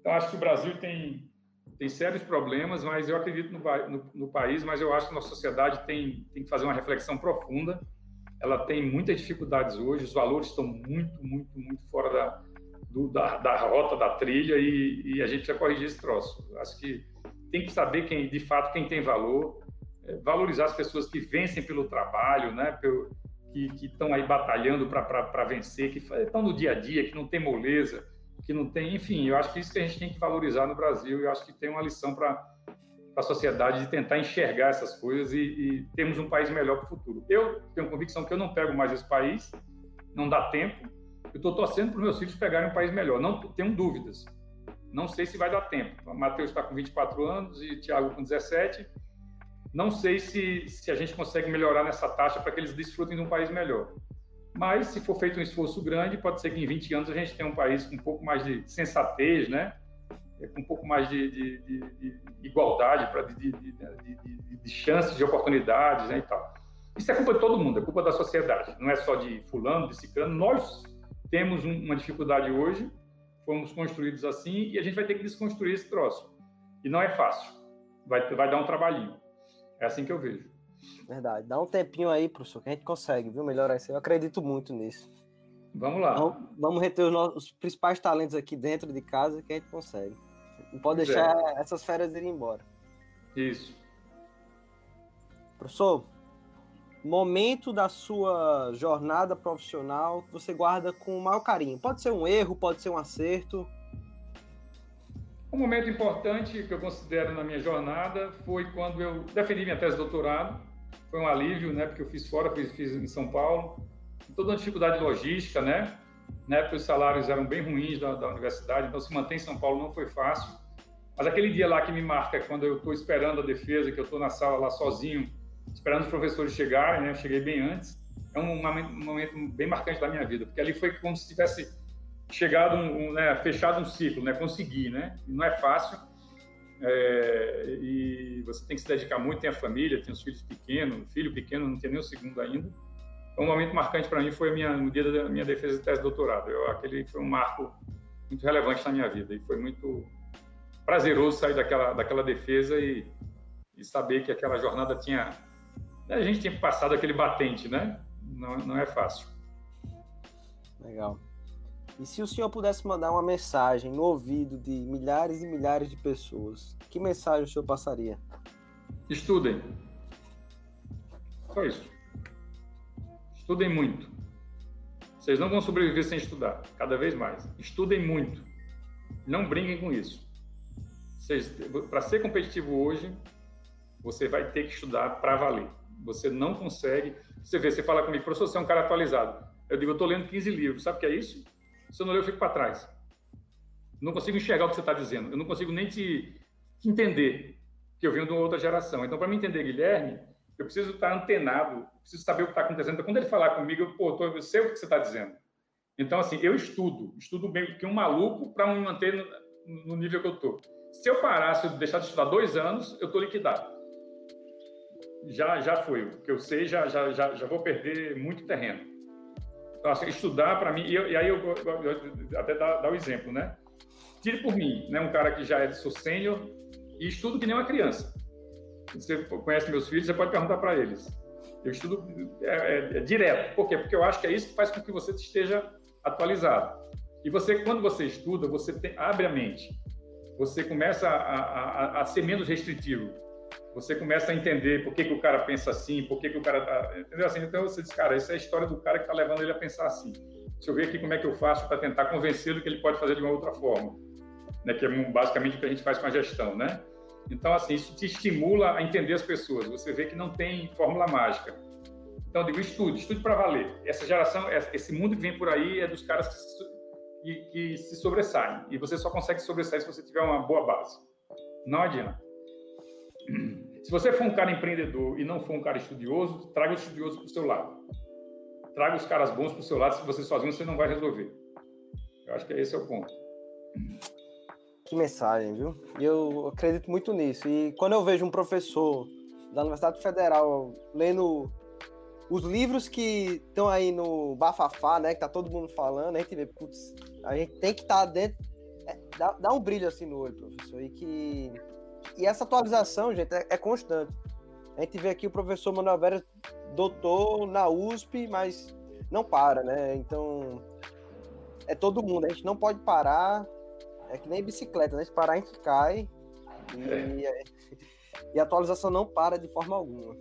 Speaker 2: Então, acho que o Brasil tem, tem sérios problemas, mas eu acredito no, no, no país, mas eu acho que a nossa sociedade tem, tem que fazer uma reflexão profunda. Ela tem muitas dificuldades hoje, os valores estão muito, muito, muito fora da, do, da, da, rota da trilha e, e, a gente precisa corrigir esse troço. Acho que tem que saber quem, de fato, quem tem valor, é, valorizar as pessoas que vencem pelo trabalho, né? Pelo, que estão aí batalhando para vencer, que estão no dia a dia, que não tem moleza, que não tem, enfim, eu acho que isso que a gente tem que valorizar no Brasil. Eu acho que tem uma lição para a sociedade de tentar enxergar essas coisas e, e termos um país melhor para o futuro. Eu tenho convicção que eu não pego mais esse país, não dá tempo, eu estou torcendo para os meus filhos pegarem um país melhor. Não tenho dúvidas. Não sei se vai dar tempo. O Matheus está com 24 anos e o Thiago com 17. Não sei se, se a gente consegue melhorar nessa taxa para que eles desfrutem de um país melhor. Mas, se for feito um esforço grande, pode ser que em 20 anos a gente tenha um país com um pouco mais de sensatez, né? com um pouco mais de, de, de, de igualdade, pra, de, de, chances, de oportunidades né, e tal. Isso é culpa de todo mundo, é culpa da sociedade, não é só de fulano, de ciclano. Nós temos um, uma dificuldade hoje, fomos construídos assim e a gente vai ter que desconstruir esse troço. E não é fácil, vai, vai dar um trabalhinho. É assim que eu vejo.
Speaker 1: Verdade. Dá um tempinho aí, professor, que a gente consegue, viu? Melhorar isso. Eu acredito muito nisso.
Speaker 2: Vamos lá.
Speaker 1: Vamos, vamos reter os, nossos, os principais talentos aqui dentro de casa que a gente consegue. Não pode pois deixar é. essas férias irem embora.
Speaker 2: Isso.
Speaker 1: Professor, momento da sua jornada profissional que você guarda com o maior carinho. Pode ser um erro, pode ser um acerto.
Speaker 2: Um momento importante que eu considero na minha jornada foi quando eu defendi minha tese de doutorado. Foi um alívio, né? Porque eu fiz fora, fiz, fiz em São Paulo. Toda uma dificuldade logística, né? Na época os salários eram bem ruins da, da universidade, então se manter em São Paulo não foi fácil. Mas aquele dia lá que me marca, quando eu estou esperando a defesa, que eu estou na sala lá sozinho, esperando os professores chegarem, né? Eu cheguei bem antes. É um momento bem marcante da minha vida, porque ali foi como se tivesse chegado, um, né, fechado um ciclo, né? Consegui, né? não é fácil. É, e você tem que se dedicar muito, tem a família, tem os filhos pequenos, filho pequeno, não tem nem o segundo ainda. Então, um momento marcante para mim foi minha, no dia da minha defesa de tese de doutorado. Eu, aquele foi um marco muito relevante na minha vida e foi muito prazeroso sair daquela, daquela defesa e, e saber que aquela jornada tinha. A gente tinha passado aquele batente, né? Não, não é fácil.
Speaker 1: Legal. E se o senhor pudesse mandar uma mensagem no ouvido de milhares e milhares de pessoas, que mensagem o senhor passaria?
Speaker 2: Estudem. Só isso. Estudem muito. Vocês não vão sobreviver sem estudar, cada vez mais. Estudem muito. Não brinquem com isso. Para ser competitivo hoje, você vai ter que estudar para valer. Você não consegue. Você vê, você fala comigo, professor, você é um cara atualizado. Eu digo, eu estou lendo 15 livros. Sabe o que é isso? Se eu não ler, eu fico para trás. Não consigo enxergar o que você está dizendo. Eu não consigo nem te, te entender, que eu venho de uma outra geração. Então, para me entender, Guilherme, eu preciso estar antenado, preciso saber o que está acontecendo. Então, quando ele falar comigo, eu, pô, eu sei o que você está dizendo. Então, assim, eu estudo, estudo bem que um maluco para me manter no, no, nível que eu estou. Se eu parar, se eu deixar de estudar dois anos, eu estou liquidado. Já, já foi. O que eu sei, já, já, já, já vou perder muito terreno. Então, assim, estudar para mim, e, eu, e, aí eu, eu, até dar, o exemplo, né? Tire por mim, né? Um cara que já é sou sênior e estudo que nem uma criança. Você conhece meus filhos, você pode perguntar para eles. Eu estudo é, é, é, direto. Por quê? Porque eu acho que é isso que faz com que você esteja atualizado. E você, quando você estuda, você tem, abre a mente. Você começa a, a, a, ser menos restritivo você começa a entender por que, que o cara pensa assim, por que, que o cara tá. Entendeu? Assim, então você diz, cara, essa é a história do cara que está levando ele a pensar assim. Deixa eu ver aqui como é que eu faço para tentar convencê-lo que ele pode fazer de uma outra forma. Né? Que é basicamente o que a gente faz com a gestão, né? Então, assim, isso te estimula a entender as pessoas. Você vê que não tem fórmula mágica. Então, eu digo, estude, estude para valer. Essa geração, esse mundo que vem por aí é dos caras que, que, que se sobressaem. E você só consegue sobressair se você tiver uma boa base. Não adianta. Se você for um cara empreendedor e não for um cara estudioso, traga o estudioso para o seu lado. Traga os caras bons para o seu lado, se você sozinho você não vai resolver. Eu acho que esse é o ponto.
Speaker 1: Que mensagem, viu? E eu acredito muito nisso. E quando eu vejo um professor da Universidade Federal lendo os livros que estão aí no bafafá, né, que tá todo mundo falando, a gente vê, putz, a gente tem que estar tá dentro, é, dá, dá um brilho assim no olho, professor, e que e essa atualização, gente, é, é, constante. A gente vê aqui o professor Manuel Vera, doutor na USP, mas não para, né? Então, é todo mundo. A gente não pode parar. É que nem bicicleta, né? Se parar, a gente cai. E, é. e a atualização não para de forma alguma.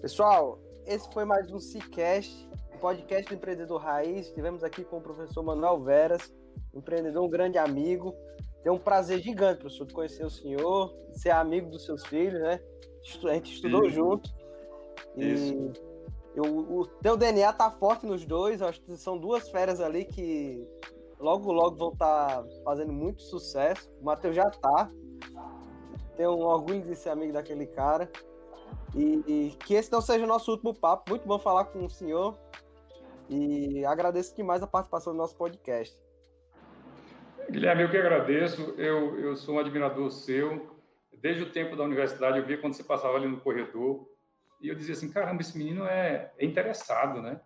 Speaker 1: Pessoal, esse foi mais um Cicast, podcast do Empreendedor Raiz. Estivemos aqui com o professor Manuel Veras, empreendedor, um grande amigo. Tem um prazer gigante, professor, de conhecer o senhor, de ser amigo dos seus filhos, né? A gente estudou Isso. junto. E Isso. Eu, o teu DNA tá forte nos dois. acho que são duas férias ali que logo, logo vão estar tá fazendo muito sucesso. O Matheus já tá. Tenho um orgulho de ser amigo daquele cara. E, e, que esse não seja o nosso último papo. Muito bom falar com o senhor. E agradeço demais a participação do nosso podcast.
Speaker 2: Guilherme, eu que agradeço. Eu, eu sou um admirador seu. Desde o tempo da universidade, eu via quando você passava ali no corredor. E eu dizia assim: caramba, esse menino é, é interessado, né?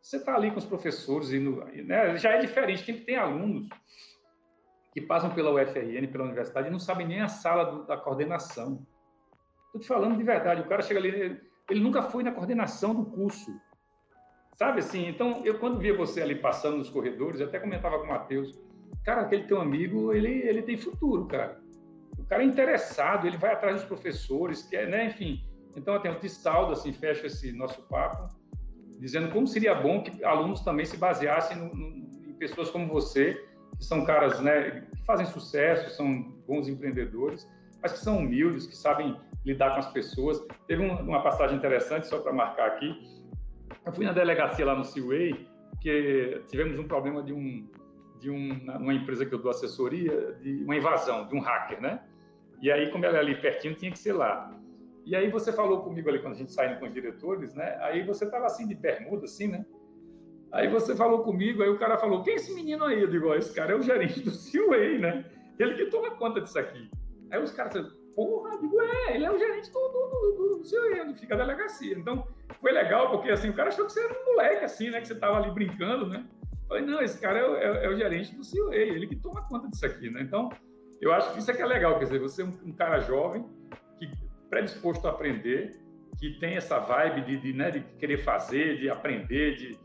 Speaker 2: Você está ali com os professores, e né? já é diferente. Tem, tem alunos que passam pela UFRN, pela universidade, e não sabem nem a sala do, da coordenação. Estou te falando de verdade. O cara chega ali, ele, ele nunca foi na coordenação do curso. Sabe assim? Então, eu quando via você ali passando nos corredores, eu até comentava com o Matheus, cara, aquele teu amigo, ele, ele tem futuro, cara. O cara é interessado, ele vai atrás dos professores, quer, né? Enfim. Então, até o Tistaldo, assim, fecha esse nosso papo, dizendo como seria bom que alunos também se baseassem no, no, em pessoas como você, que são caras, né, que fazem sucesso, são bons empreendedores, mas que são humildes, que sabem lidar com as pessoas. Teve um, uma passagem interessante, só para marcar aqui. Eu fui na delegacia lá no Seaway, porque tivemos um problema de um de um, uma empresa que eu dou assessoria, de uma invasão, de um hacker, né? E aí, como ela é ali pertinho, tinha que ser lá. E aí você falou comigo ali quando a gente saiu com os diretores, né? Aí você estava assim de bermuda, assim, né? Aí você falou comigo, aí o cara falou: quem é esse menino aí? Eu digo: esse cara é o gerente do Seaway, né? Ele que toma conta disso aqui. Aí os caras porra, eu digo, é, ele é o gerente do, do, do, do Seaway, onde fica a delegacia. Então foi legal, porque assim, o cara achou que você era um moleque, assim, né? Que você estava ali brincando, né? Falei, não, esse cara é o, é, é o gerente do Seaway, ele que toma conta disso aqui, né? Então, eu acho que isso é que é legal, quer dizer, você é um, um cara jovem, que predisposto a aprender, que tem essa vibe de, de, né, de querer fazer, de aprender, de,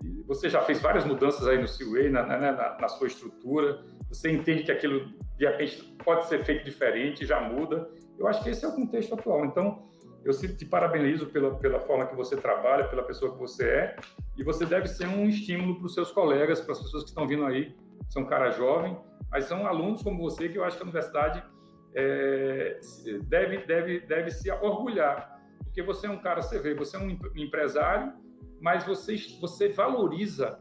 Speaker 2: de, você já fez várias mudanças aí no na, na, na, na, sua estrutura, você entende que aquilo, de repente, pode ser feito diferente, já muda. Eu acho que esse é o contexto atual. Então, eu te parabenizo pela, pela forma que você trabalha, pela pessoa que você é, e você deve ser um estímulo para os seus colegas, para as pessoas que estão vindo aí, são cara jovem, mas são alunos como você que eu acho que a universidade é, deve, deve, deve se orgulhar, porque você é um cara, você vê, você é um empresário, mas você, você valoriza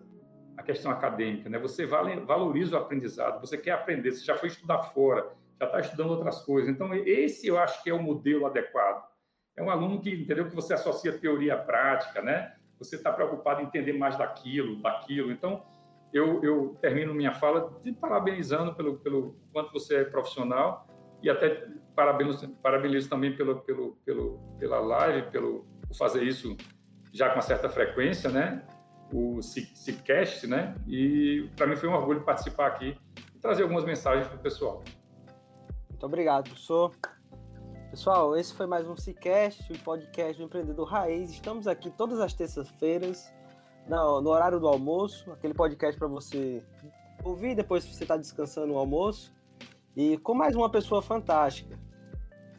Speaker 2: a questão acadêmica, né? Você valoriza o aprendizado, você quer aprender, você já foi estudar fora, já está estudando outras coisas. Então, esse eu acho que é o modelo adequado. É um aluno que entendeu que você associa teoria à prática, né? Você está preocupado em entender mais daquilo, daquilo. Então, eu, eu termino minha fala te parabenizando pelo, pelo quanto você é profissional e até parabenizo, parabenizo também pelo, pelo, pelo, pela live, pelo por fazer isso já com uma certa frequência, né? O Cicast, né? E para mim foi um orgulho participar aqui e trazer algumas mensagens para o pessoal.
Speaker 1: Muito obrigado, professor. Pessoal, esse foi mais um Cicast, o podcast do Empreendedor Raiz. Estamos aqui todas as terças-feiras, no, no, horário do almoço, aquele podcast para você ouvir depois que você está descansando no almoço. E com mais uma pessoa fantástica.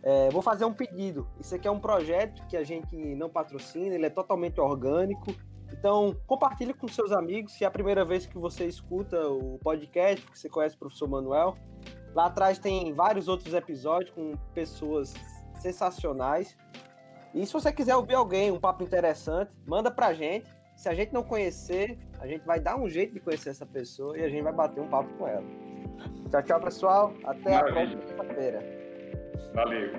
Speaker 1: É, vou fazer um pedido. Isso aqui é um projeto que a gente não patrocina, ele é totalmente orgânico. Então, compartilhe com seus amigos. Se é a primeira vez que você escuta o podcast, porque você conhece o professor Manuel, Lá atrás tem vários outros episódios com pessoas sensacionais. E se você quiser ouvir alguém, um papo interessante, manda pra gente. Se a gente não conhecer, a gente vai dar um jeito de conhecer essa pessoa e a gente vai bater um papo com ela. Tchau, tchau, pessoal. Até Maravilha. a próxima feira
Speaker 2: Valeu.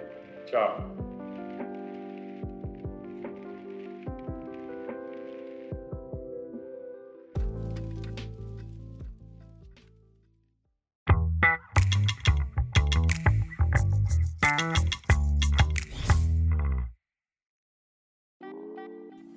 Speaker 2: Tchau.